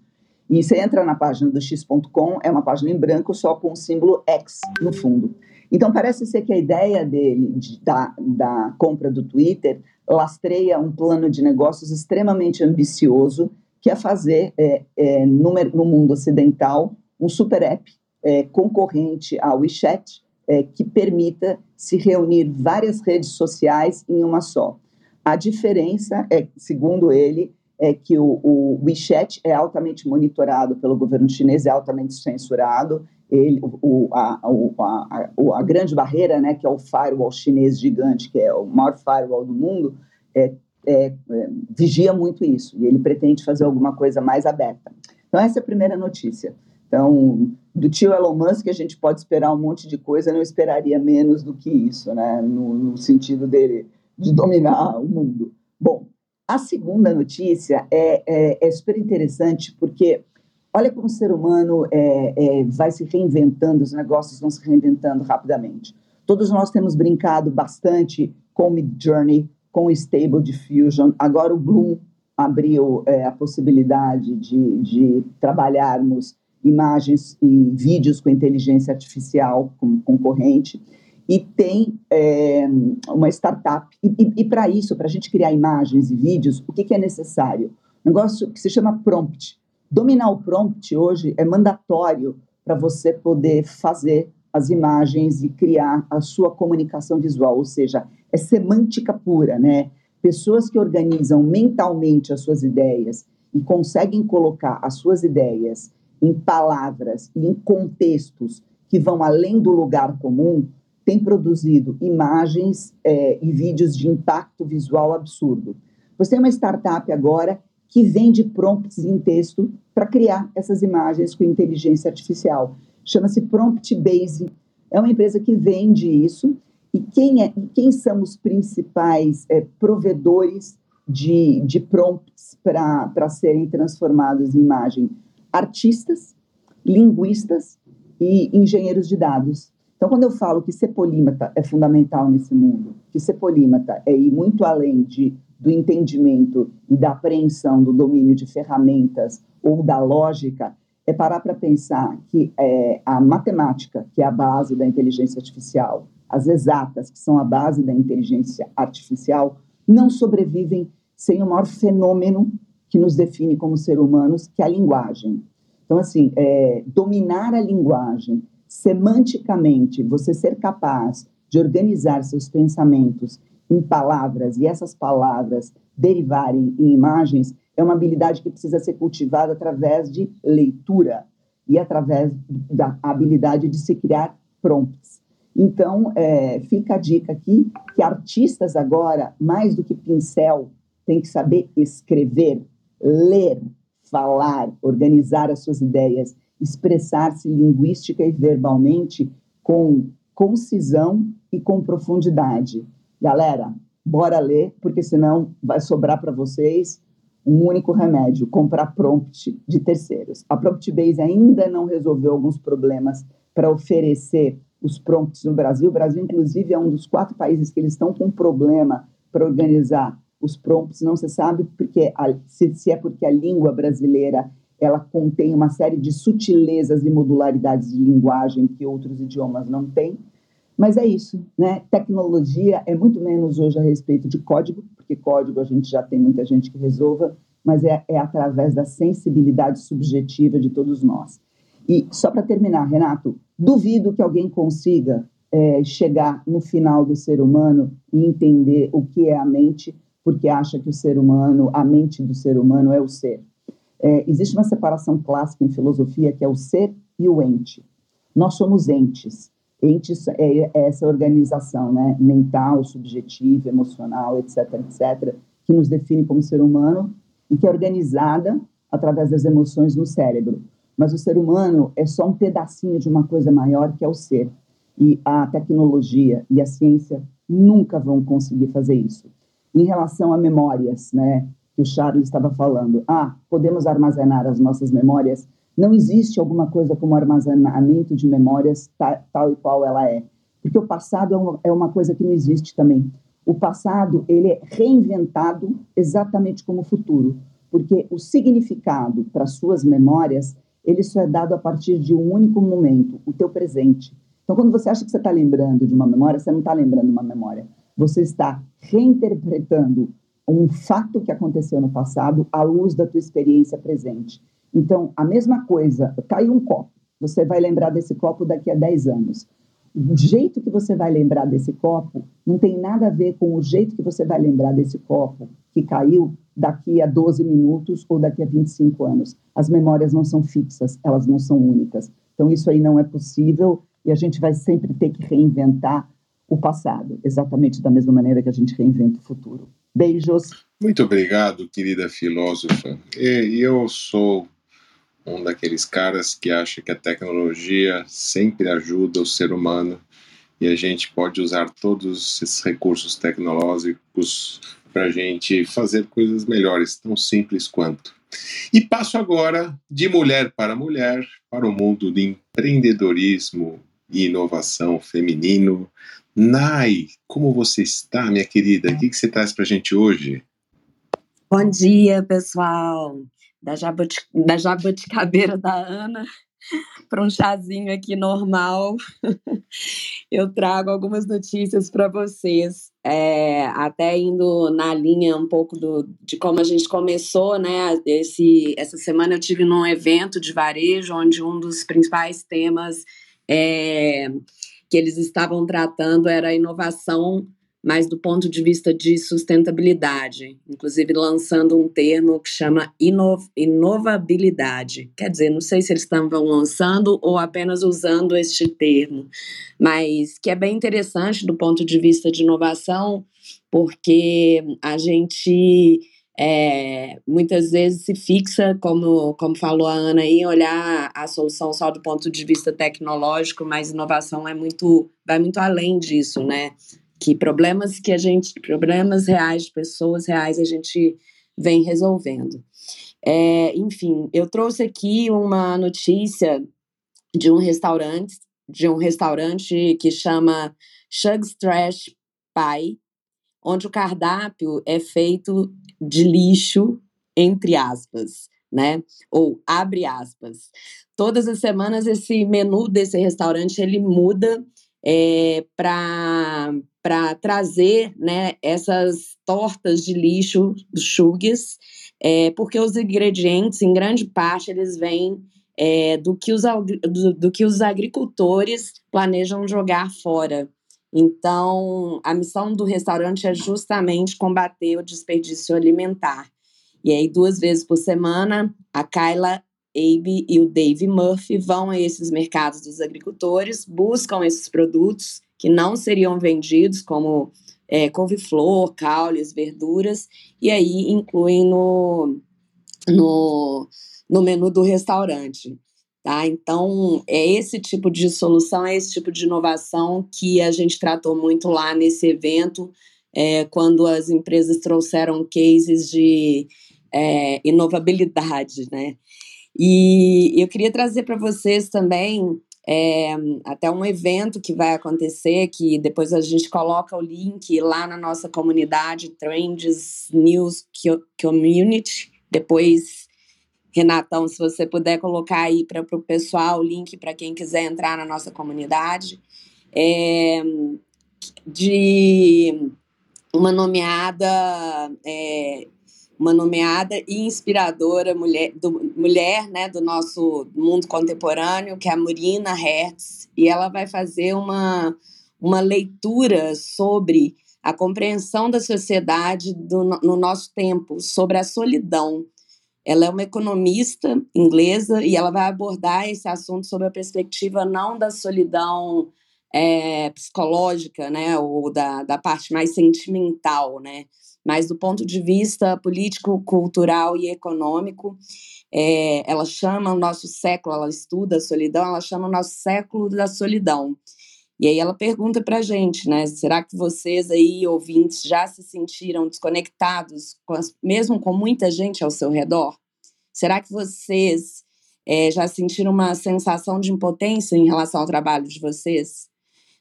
E você entra na página do x.com, é uma página em branco só com o símbolo X no fundo. Então parece ser que a ideia dele de, da, da compra do Twitter lastreia um plano de negócios extremamente ambicioso, que é fazer é, é, no, no, mundo ocidental um super app é, concorrente ao WeChat é, que permita se reunir várias redes sociais em uma só. A diferença é, segundo ele, é que o, o WeChat é altamente monitorado pelo governo chinês, é altamente censurado. Ele, o, a, a, a, a, grande barreira, né, que é o firewall chinês gigante, que é o maior firewall do mundo, é, é, é, vigia muito isso. E ele pretende fazer alguma coisa mais aberta. Então, essa é a primeira notícia. Então, do tio Elon Musk, a gente pode esperar um monte de coisa, não esperaria menos do que isso, né, no, no sentido dele de dominar o mundo. Bom, a segunda notícia é, é, é super interessante porque olha como o ser humano é, é, vai se reinventando, os negócios vão se reinventando rapidamente. Todos nós temos brincado bastante com o Mid Journey, com o Stable Diffusion. Agora o Bloom abriu é, a possibilidade de, de trabalharmos imagens e vídeos com inteligência artificial como concorrente. E tem é, uma startup. E, e, e para isso, para a gente criar imagens e vídeos, o que, que é necessário? Um negócio que se chama prompt. Dominar o prompt hoje é mandatório para você poder fazer as imagens e criar a sua comunicação visual, ou seja, é semântica pura, né? Pessoas que organizam mentalmente as suas ideias e conseguem colocar as suas ideias em palavras e em contextos que vão além do lugar comum, têm produzido imagens é, e vídeos de impacto visual absurdo. Você tem uma startup agora que vende prompts em texto para criar essas imagens com inteligência artificial. Chama-se Prompt Base. É uma empresa que vende isso. E quem, é, quem são os principais é, provedores de, de prompts para serem transformados em imagem? Artistas, linguistas e engenheiros de dados. Então, quando eu falo que ser polímata é fundamental nesse mundo, que ser polímata é ir muito além de, do entendimento e da apreensão do domínio de ferramentas ou da lógica, é parar para pensar que é, a matemática, que é a base da inteligência artificial, as exatas, que são a base da inteligência artificial, não sobrevivem sem o maior fenômeno que nos define como ser humanos, que é a linguagem. Então, assim, é, dominar a linguagem semanticamente, você ser capaz de organizar seus pensamentos em palavras e essas palavras derivarem em imagens, é uma habilidade que precisa ser cultivada através de leitura e através da habilidade de se criar prompts. Então, é, fica a dica aqui que artistas agora, mais do que pincel, têm que saber escrever, ler, falar, organizar as suas ideias expressar-se linguística e verbalmente com concisão e com profundidade. Galera, bora ler, porque senão vai sobrar para vocês um único remédio, comprar prompt de terceiros. A Prompt Base ainda não resolveu alguns problemas para oferecer os prompts no Brasil. O Brasil, inclusive, é um dos quatro países que eles estão com problema para organizar os prompts. Não se sabe porque a, se, se é porque a língua brasileira ela contém uma série de sutilezas e modularidades de linguagem que outros idiomas não têm. Mas é isso, né? Tecnologia é muito menos hoje a respeito de código, porque código a gente já tem muita gente que resolva, mas é, é através da sensibilidade subjetiva de todos nós. E só para terminar, Renato, duvido que alguém consiga é, chegar no final do ser humano e entender o que é a mente, porque acha que o ser humano, a mente do ser humano é o ser. É, existe uma separação clássica em filosofia que é o ser e o ente. Nós somos entes. Entes é, é essa organização né, mental, subjetiva, emocional, etc., etc., que nos define como ser humano e que é organizada através das emoções no cérebro. Mas o ser humano é só um pedacinho de uma coisa maior que é o ser. E a tecnologia e a ciência nunca vão conseguir fazer isso. Em relação a memórias, né? Que o Charles estava falando. Ah, podemos armazenar as nossas memórias. Não existe alguma coisa como armazenamento de memórias tal, e qual ela é. Porque o passado é é uma coisa que não existe também. O passado, ele é reinventado exatamente como o futuro. Porque o significado para suas memórias, ele só é dado a partir de um único momento, o teu presente. Então, quando você acha que você está lembrando de uma memória, você não está lembrando uma memória. Você está reinterpretando um fato que aconteceu no passado à luz da tua experiência presente. Então, a mesma coisa, caiu um copo, você vai lembrar desse copo daqui a 10 anos. O jeito que você vai lembrar desse copo não tem nada a ver com o jeito que você vai lembrar desse copo que caiu daqui a 12 minutos ou daqui a 25 anos. As memórias não são fixas, elas não são únicas. Então, isso aí não é possível e a gente vai sempre ter que reinventar o passado, exatamente da mesma maneira que a gente reinventa o futuro. Beijos. Muito obrigado, querida filósofa. Eu sou um daqueles caras que acha que a tecnologia sempre ajuda o ser humano e a gente pode usar todos esses recursos tecnológicos para a gente fazer coisas melhores, tão simples quanto. E passo agora de mulher para mulher para o mundo de empreendedorismo e inovação feminino Nai, como você está, minha querida? O que, que você traz para a gente hoje? Bom dia, pessoal. Da, da jabuticabeira da Ana. para um chazinho aqui normal, eu trago algumas notícias para vocês, é, até indo na linha um pouco do, de como a gente começou, né? Esse, essa semana eu tive num evento de varejo onde um dos principais temas é, que eles estavam tratando era a inovação mas do ponto de vista de sustentabilidade, inclusive lançando um termo que chama inov inovabilidade. Quer dizer, não sei se eles estavam lançando ou apenas usando este termo, mas que é bem interessante do ponto de vista de inovação, porque a gente é, muitas vezes se fixa, como, como falou a Ana, em olhar a solução só do ponto de vista tecnológico, mas inovação é muito, vai muito além disso, né? que problemas que a gente, problemas reais de pessoas reais a gente vem resolvendo. É, enfim, eu trouxe aqui uma notícia de um restaurante, de um restaurante que chama Shug's Trash Pie, onde o cardápio é feito de lixo, entre aspas, né? Ou abre aspas. Todas as semanas esse menu desse restaurante ele muda é, para trazer né, essas tortas de lixo, chugues, é, porque os ingredientes, em grande parte, eles vêm é, do, que os, do, do que os agricultores planejam jogar fora. Então, a missão do restaurante é justamente combater o desperdício alimentar. E aí, duas vezes por semana, a Kyla Abe e o Dave Murphy vão a esses mercados dos agricultores, buscam esses produtos que não seriam vendidos, como é, couve-flor, caules, verduras, e aí incluem no, no, no menu do restaurante. Tá? Então, é esse tipo de solução, é esse tipo de inovação que a gente tratou muito lá nesse evento, é, quando as empresas trouxeram cases de é, inovabilidade, né? E eu queria trazer para vocês também é, até um evento que vai acontecer, que depois a gente coloca o link lá na nossa comunidade, Trends News Community. Depois, Renatão, se você puder colocar aí para o pessoal o link para quem quiser entrar na nossa comunidade. É, de uma nomeada é, uma nomeada e inspiradora mulher do, mulher né, do nosso mundo contemporâneo, que é a Murina Hertz, e ela vai fazer uma, uma leitura sobre a compreensão da sociedade do, no nosso tempo, sobre a solidão. Ela é uma economista inglesa e ela vai abordar esse assunto sob a perspectiva não da solidão é, psicológica, né, ou da, da parte mais sentimental, né, mas do ponto de vista político, cultural e econômico, é, ela chama o nosso século, ela estuda a solidão, ela chama o nosso século da solidão. E aí ela pergunta para a gente, né? Será que vocês aí, ouvintes, já se sentiram desconectados, com as, mesmo com muita gente ao seu redor? Será que vocês é, já sentiram uma sensação de impotência em relação ao trabalho de vocês?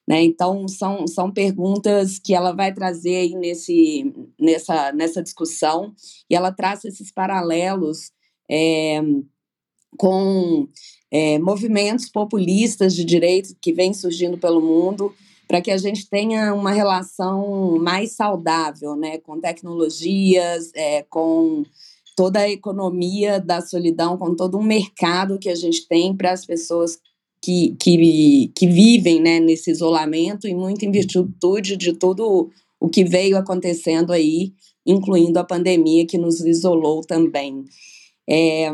Né? Então, são, são perguntas que ela vai trazer aí nesse, nessa, nessa discussão, e ela traz esses paralelos é, com é, movimentos populistas de direito que vêm surgindo pelo mundo, para que a gente tenha uma relação mais saudável né, com tecnologias, é, com toda a economia da solidão, com todo um mercado que a gente tem para as pessoas que, que, que vivem né, nesse isolamento e muito em virtude de tudo o que veio acontecendo aí, incluindo a pandemia que nos isolou também. É,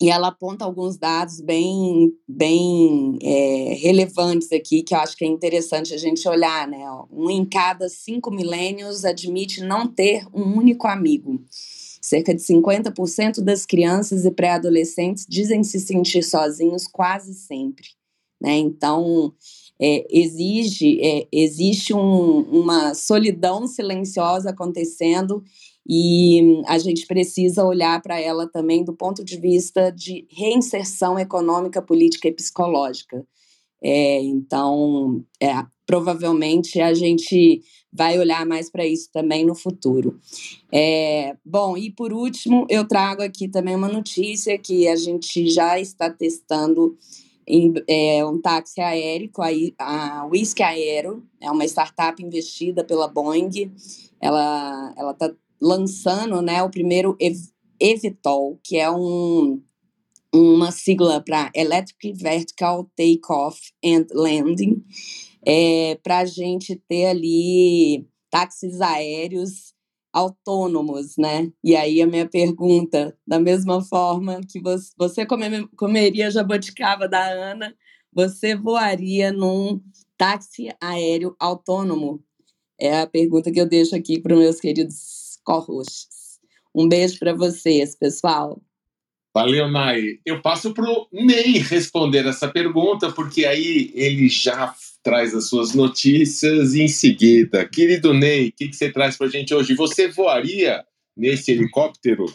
e ela aponta alguns dados bem, bem é, relevantes aqui, que eu acho que é interessante a gente olhar. Né? Um em cada cinco milênios admite não ter um único amigo. Cerca de 50% das crianças e pré-adolescentes dizem se sentir sozinhos quase sempre. Né? Então, é, exige, é, existe um, uma solidão silenciosa acontecendo e a gente precisa olhar para ela também do ponto de vista de reinserção econômica, política e psicológica. É, então, é, provavelmente a gente vai olhar mais para isso também no futuro. É, bom, e por último, eu trago aqui também uma notícia que a gente já está testando em, é, um táxi aéreo, a, a Whisky Aero, é uma startup investida pela Boeing. Ela está lançando né, o primeiro eVTOL, que é um, uma sigla para Electric Vertical Takeoff and Landing, é, para a gente ter ali táxis aéreos autônomos, né? E aí a minha pergunta, da mesma forma que você, comeria jabuticaba da Ana, você voaria num táxi aéreo autônomo? É a pergunta que eu deixo aqui para meus queridos co-hosts. Um beijo para vocês, pessoal. Valeu, Nai. Eu passo para o Ney responder essa pergunta, porque aí ele já traz as suas notícias em seguida. Querido Ney, o que, que você traz para a gente hoje? Você voaria nesse helicóptero?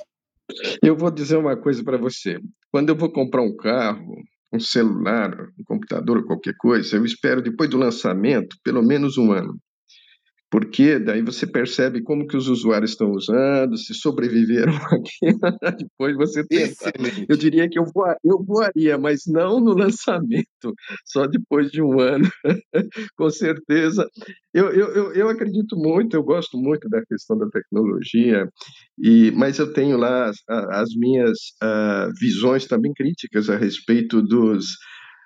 Eu vou dizer uma coisa para você. Quando eu vou comprar um carro, um celular, um computador, qualquer coisa, eu espero depois do lançamento pelo menos um ano porque daí você percebe como que os usuários estão usando, se sobreviveram aqui, depois você tenta. Eu diria que eu, voar, eu voaria, mas não no lançamento, só depois de um ano, com certeza. Eu, eu, eu, acredito muito, eu gosto muito da questão da tecnologia, e, mas eu tenho lá as, as minhas uh, visões também críticas a respeito dos,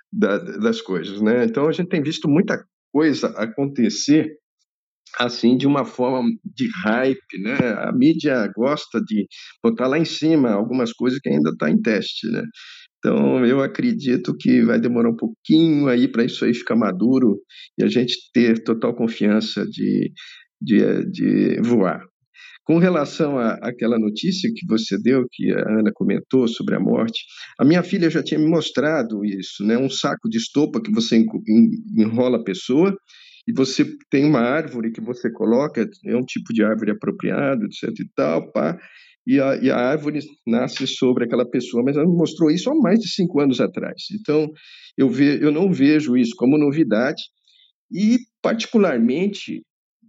da, das coisas. Né? Então, a gente tem visto muita coisa acontecer assim de uma forma de hype, né? A mídia gosta de botar lá em cima algumas coisas que ainda está em teste, né? Então eu acredito que vai demorar um pouquinho aí para isso aí ficar maduro e a gente ter total confiança de, de, de voar. Com relação àquela notícia que você deu, que a Ana comentou sobre a morte, a minha filha já tinha me mostrado isso, né? Um saco de estopa que você enrola a pessoa e você tem uma árvore que você coloca, é um tipo de árvore apropriado, etc e tal, pá, e a, e a árvore nasce sobre aquela pessoa, mas ela mostrou isso há mais de cinco anos atrás. Então, eu, ve, eu não vejo isso como novidade e, particularmente,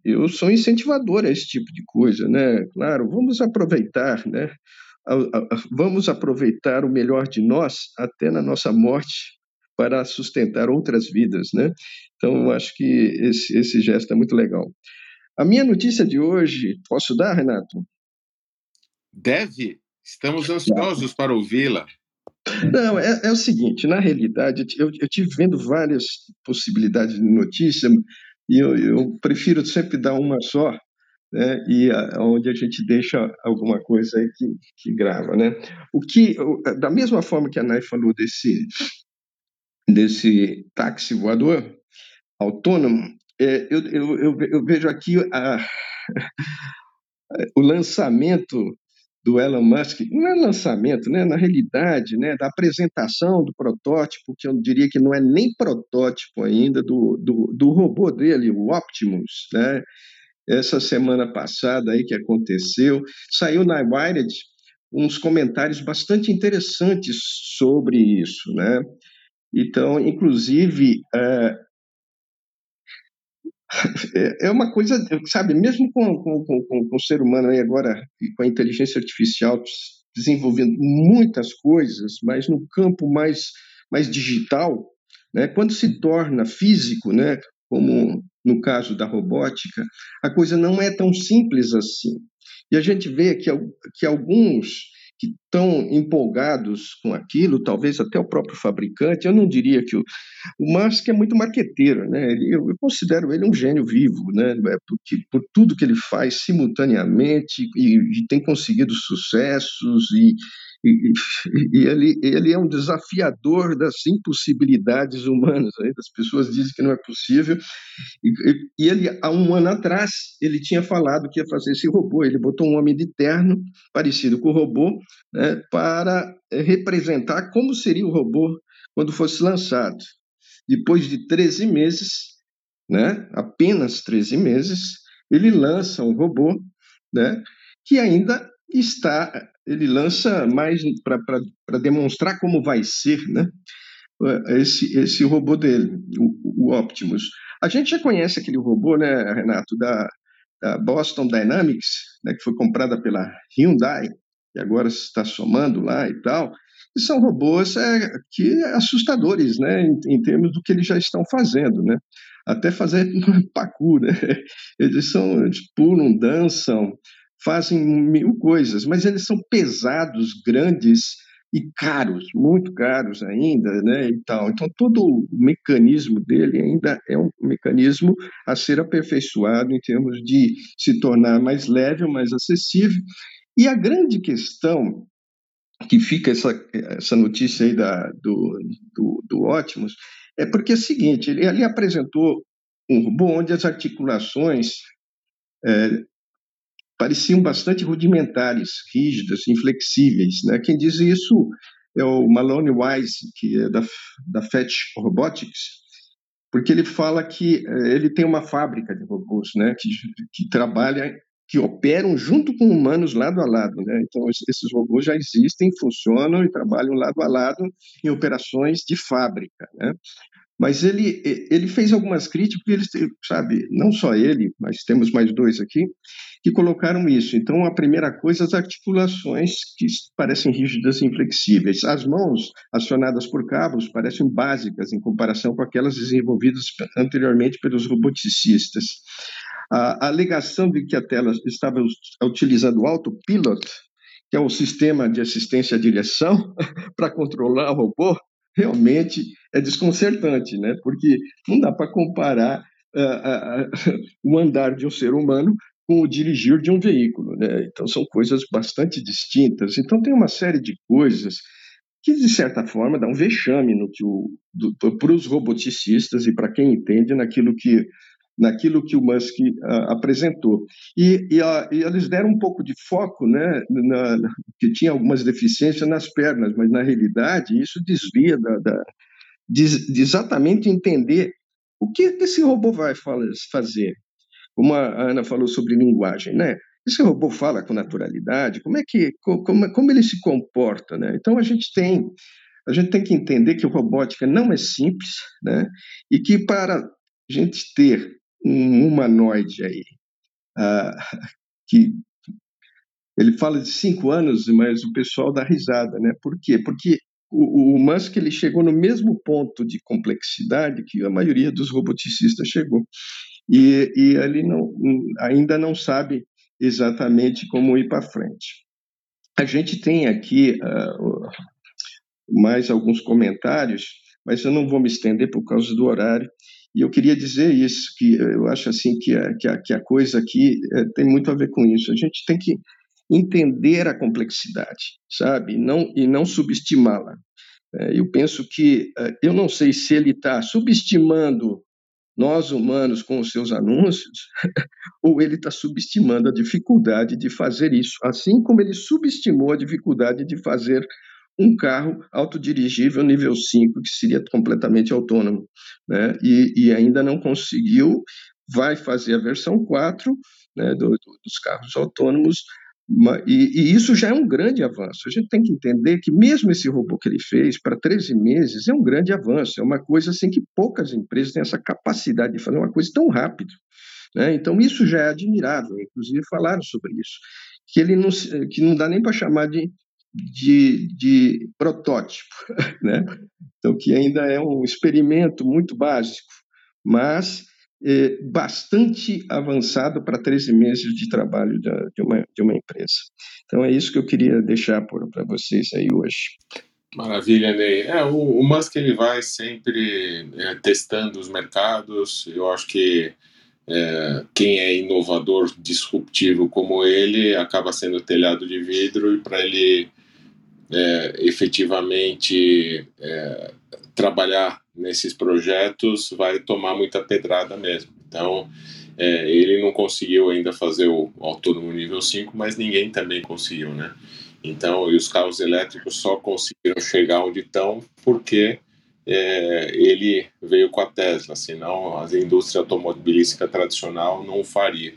eu sou incentivador a esse tipo de coisa, né? Claro, vamos aproveitar, né? Vamos aproveitar o melhor de nós até na nossa morte para sustentar outras vidas, né? Então, acho que esse, esse gesto é muito legal. A minha notícia de hoje, posso dar, Renato? Deve. Estamos ansiosos para ouvi-la. Não, é, é, o seguinte, na realidade, eu, eu tive vendo várias possibilidades de notícia e eu, eu prefiro sempre dar uma só, né, e a, onde a gente deixa alguma coisa aí que, que grava, né? O que, da mesma forma que a Nai falou desse desse táxi voador autônomo, é, eu, eu, eu, vejo aqui a, o lançamento do Elon Musk, não é lançamento, né? na realidade, né? da apresentação do protótipo, que eu diria que não é nem protótipo ainda, do, do, do robô dele, o Optimus, né? essa semana passada aí que aconteceu, saiu na Wired uns comentários bastante interessantes sobre isso, né? Então, inclusive, é, é uma coisa, sabe, mesmo com, com, com, com o ser humano aí agora, com a inteligência artificial desenvolvendo muitas coisas, mas no campo mais, mais digital, né, quando se torna físico, né, como no caso da robótica, a coisa não é tão simples assim. E a gente vê que, que alguns que estão empolgados com aquilo, talvez até o próprio fabricante. Eu não diria que o, o Musk é muito marqueteiro, né? Ele, eu, eu, considero ele um gênio vivo, né? É porque, por tudo que ele faz simultaneamente e, e tem conseguido sucessos e, e, e, ele, ele é um desafiador das impossibilidades humanas. Né? As pessoas dizem que não é possível. E, e, ele, há um ano atrás, ele tinha falado que ia fazer esse robô. Ele botou um homem de terno, parecido com o robô, né, para eh, representar como seria o robô quando fosse lançado. Depois de 13 meses, né, apenas 13 meses, ele lança um robô né, que ainda está ele lança mais para demonstrar como vai ser né, esse, esse robô dele, o, o Optimus. A gente já conhece aquele robô, né, Renato, da, da Boston Dynamics, né, que foi comprada pela Hyundai, e agora está somando lá e tal. E são robôs é, que assustadores, né, em, em, termos do que eles já estão fazendo, né? Até fazer pacu, né? Eles são, eles pulam, dançam, fazem mil coisas, mas eles são pesados, grandes e caros, muito caros ainda, né, e tal. Então todo o mecanismo dele ainda é um mecanismo a ser aperfeiçoado em termos de se tornar mais leve, mais acessível. E a grande questão que fica essa, essa notícia aí da, do, do, do Optimus é porque é o seguinte, ele ali apresentou um robô onde as articulações é, pareciam bastante rudimentares, rígidas, inflexíveis. Né? Quem diz isso é o Malone Wise, que é da, da Fetch Robotics, porque ele fala que eh, ele tem uma fábrica de robôs né? que, que trabalha, que operam junto com humanos lado a lado. Né? Então, esses robôs já existem, funcionam e trabalham lado a lado em operações de fábrica. Né? Mas ele, ele fez algumas críticas, porque ele, sabe, não só ele, mas temos mais dois aqui, que colocaram isso. Então, a primeira coisa, as articulações que parecem rígidas e inflexíveis. As mãos acionadas por cabos parecem básicas em comparação com aquelas desenvolvidas anteriormente pelos roboticistas. A alegação de que a tela estava utilizando o autopilot, que é o sistema de assistência à direção, para controlar o robô, realmente é desconcertante, né? porque não dá para comparar uh, uh, o andar de um ser humano com o dirigir de um veículo. Né? Então, são coisas bastante distintas. Então, tem uma série de coisas que, de certa forma, dá um vexame no que para os roboticistas e para quem entende naquilo que naquilo que o Musk uh, apresentou. E, e, e, eles deram um pouco de foco, né, na, que tinha algumas deficiências nas pernas, mas na realidade isso desvia da, da de, de, exatamente entender o que esse robô vai fazer. Como a Ana falou sobre linguagem, né? Esse robô fala com naturalidade, como é que como, como ele se comporta, né? Então a gente tem a gente tem que entender que robótica não é simples, né? E que para a gente ter um humanoide aí, uh, que ele fala de cinco anos, mas o pessoal dá risada, né? Por quê? Porque o, o Musk ele chegou no mesmo ponto de complexidade que a maioria dos roboticistas chegou. E, e ele não, ainda não sabe exatamente como ir para frente. A gente tem aqui uh, mais alguns comentários, mas eu não vou me estender por causa do horário. E eu queria dizer isso, que eu acho assim que a, que a, que a coisa aqui é, tem muito a ver com isso. A gente tem que entender a complexidade, sabe? Não, e não subestimá-la. É, eu penso que, é, eu não sei se ele está subestimando nós humanos com os seus anúncios, ou ele está subestimando a dificuldade de fazer isso, assim como ele subestimou a dificuldade de fazer um carro autodirigível nível 5, que seria completamente autônomo, né? e, e ainda não conseguiu, vai fazer a versão 4 né, do, do, dos carros autônomos, e, e, isso já é um grande avanço. A gente tem que entender que mesmo esse robô que ele fez para 13 meses é um grande avanço, é uma coisa assim que poucas empresas têm essa capacidade de fazer uma coisa tão rápido. Né? Então isso já é admirável, inclusive falaram sobre isso, que ele não, que não dá nem para chamar de de, de protótipo, né? Então, que ainda é um experimento muito básico, mas é, bastante avançado para 13 meses de trabalho de, de, uma, de uma empresa. Então, é isso que eu queria deixar para vocês aí hoje. Maravilha, Ney. É, o, o Musk ele vai sempre é, testando os mercados. Eu acho que é, quem é inovador, disruptivo como ele, acaba sendo telhado de vidro e para ele é, efetivamente é, trabalhar nesses projetos vai tomar muita pedrada mesmo. Então, é, ele não conseguiu ainda fazer o autônomo nível 5, mas ninguém também conseguiu, né? Então, e os carros elétricos só conseguiram chegar onde estão porque é, ele veio com a Tesla, senão a indústria automobilística tradicional não faria.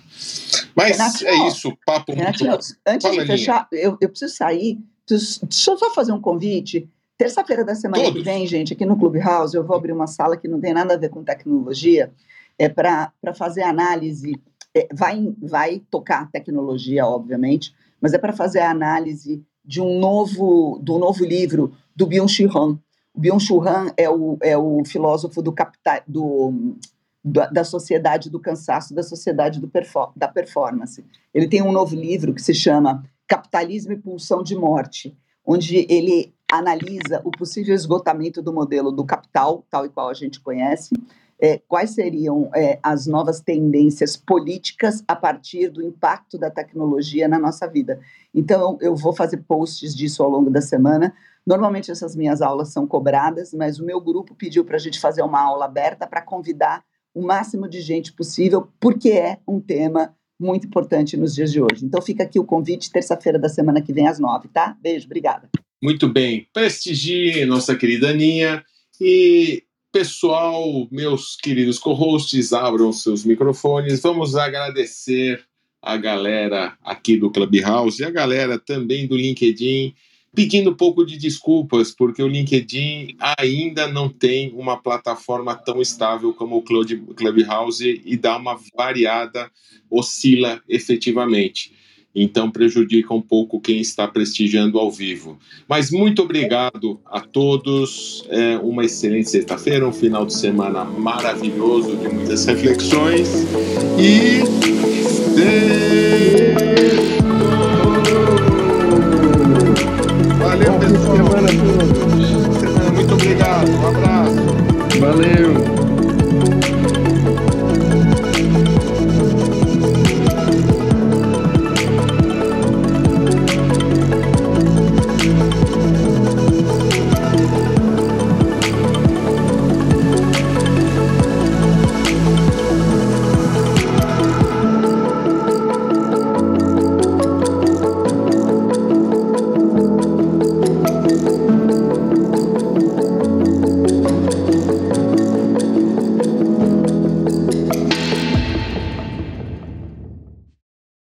Mas Renato, é isso, papo Renato, muito... Antes Fala de fechar, eu, eu preciso sair, Deixa eu só fazer um convite. Terça-feira da semana Todos. que vem, gente, aqui no Clubhouse, eu vou abrir uma sala que não tem nada a ver com tecnologia. é para fazer análise, é, vai, vai tocar tecnologia, obviamente, mas é para fazer a análise de um novo, do novo livro do Byung-Chul Han. O Byung-Chul Han é o, é o filósofo do, capital, do da sociedade do cansaço, da sociedade do perfor da performance. Ele tem um novo livro que se chama Capitalismo e Pulsão de Morte, onde ele analisa o possível esgotamento do modelo do capital, tal e qual a gente conhece, é, quais seriam é, as novas tendências políticas a partir do impacto da tecnologia na nossa vida. Então, eu vou fazer posts disso ao longo da semana. Normalmente, essas minhas aulas são cobradas, mas o meu grupo pediu para a gente fazer uma aula aberta para convidar o máximo de gente possível, porque é um tema muito importante nos dias de hoje. Então fica aqui o convite, terça-feira da semana que vem, às nove, tá? Beijo, obrigada. Muito bem. Prestigie nossa querida Aninha. E, pessoal, meus queridos co-hosts, abram seus microfones. Vamos agradecer a galera aqui do Clubhouse e a galera também do LinkedIn pedindo um pouco de desculpas, porque o LinkedIn ainda não tem uma plataforma tão estável como o Clubhouse e dá uma variada, oscila efetivamente. Então prejudica um pouco quem está prestigiando ao vivo. Mas muito obrigado a todos. É uma excelente sexta-feira, um final de semana maravilhoso de muitas reflexões. E. Stay Valeu. Semana, Muito obrigado. Um abraço. Valeu.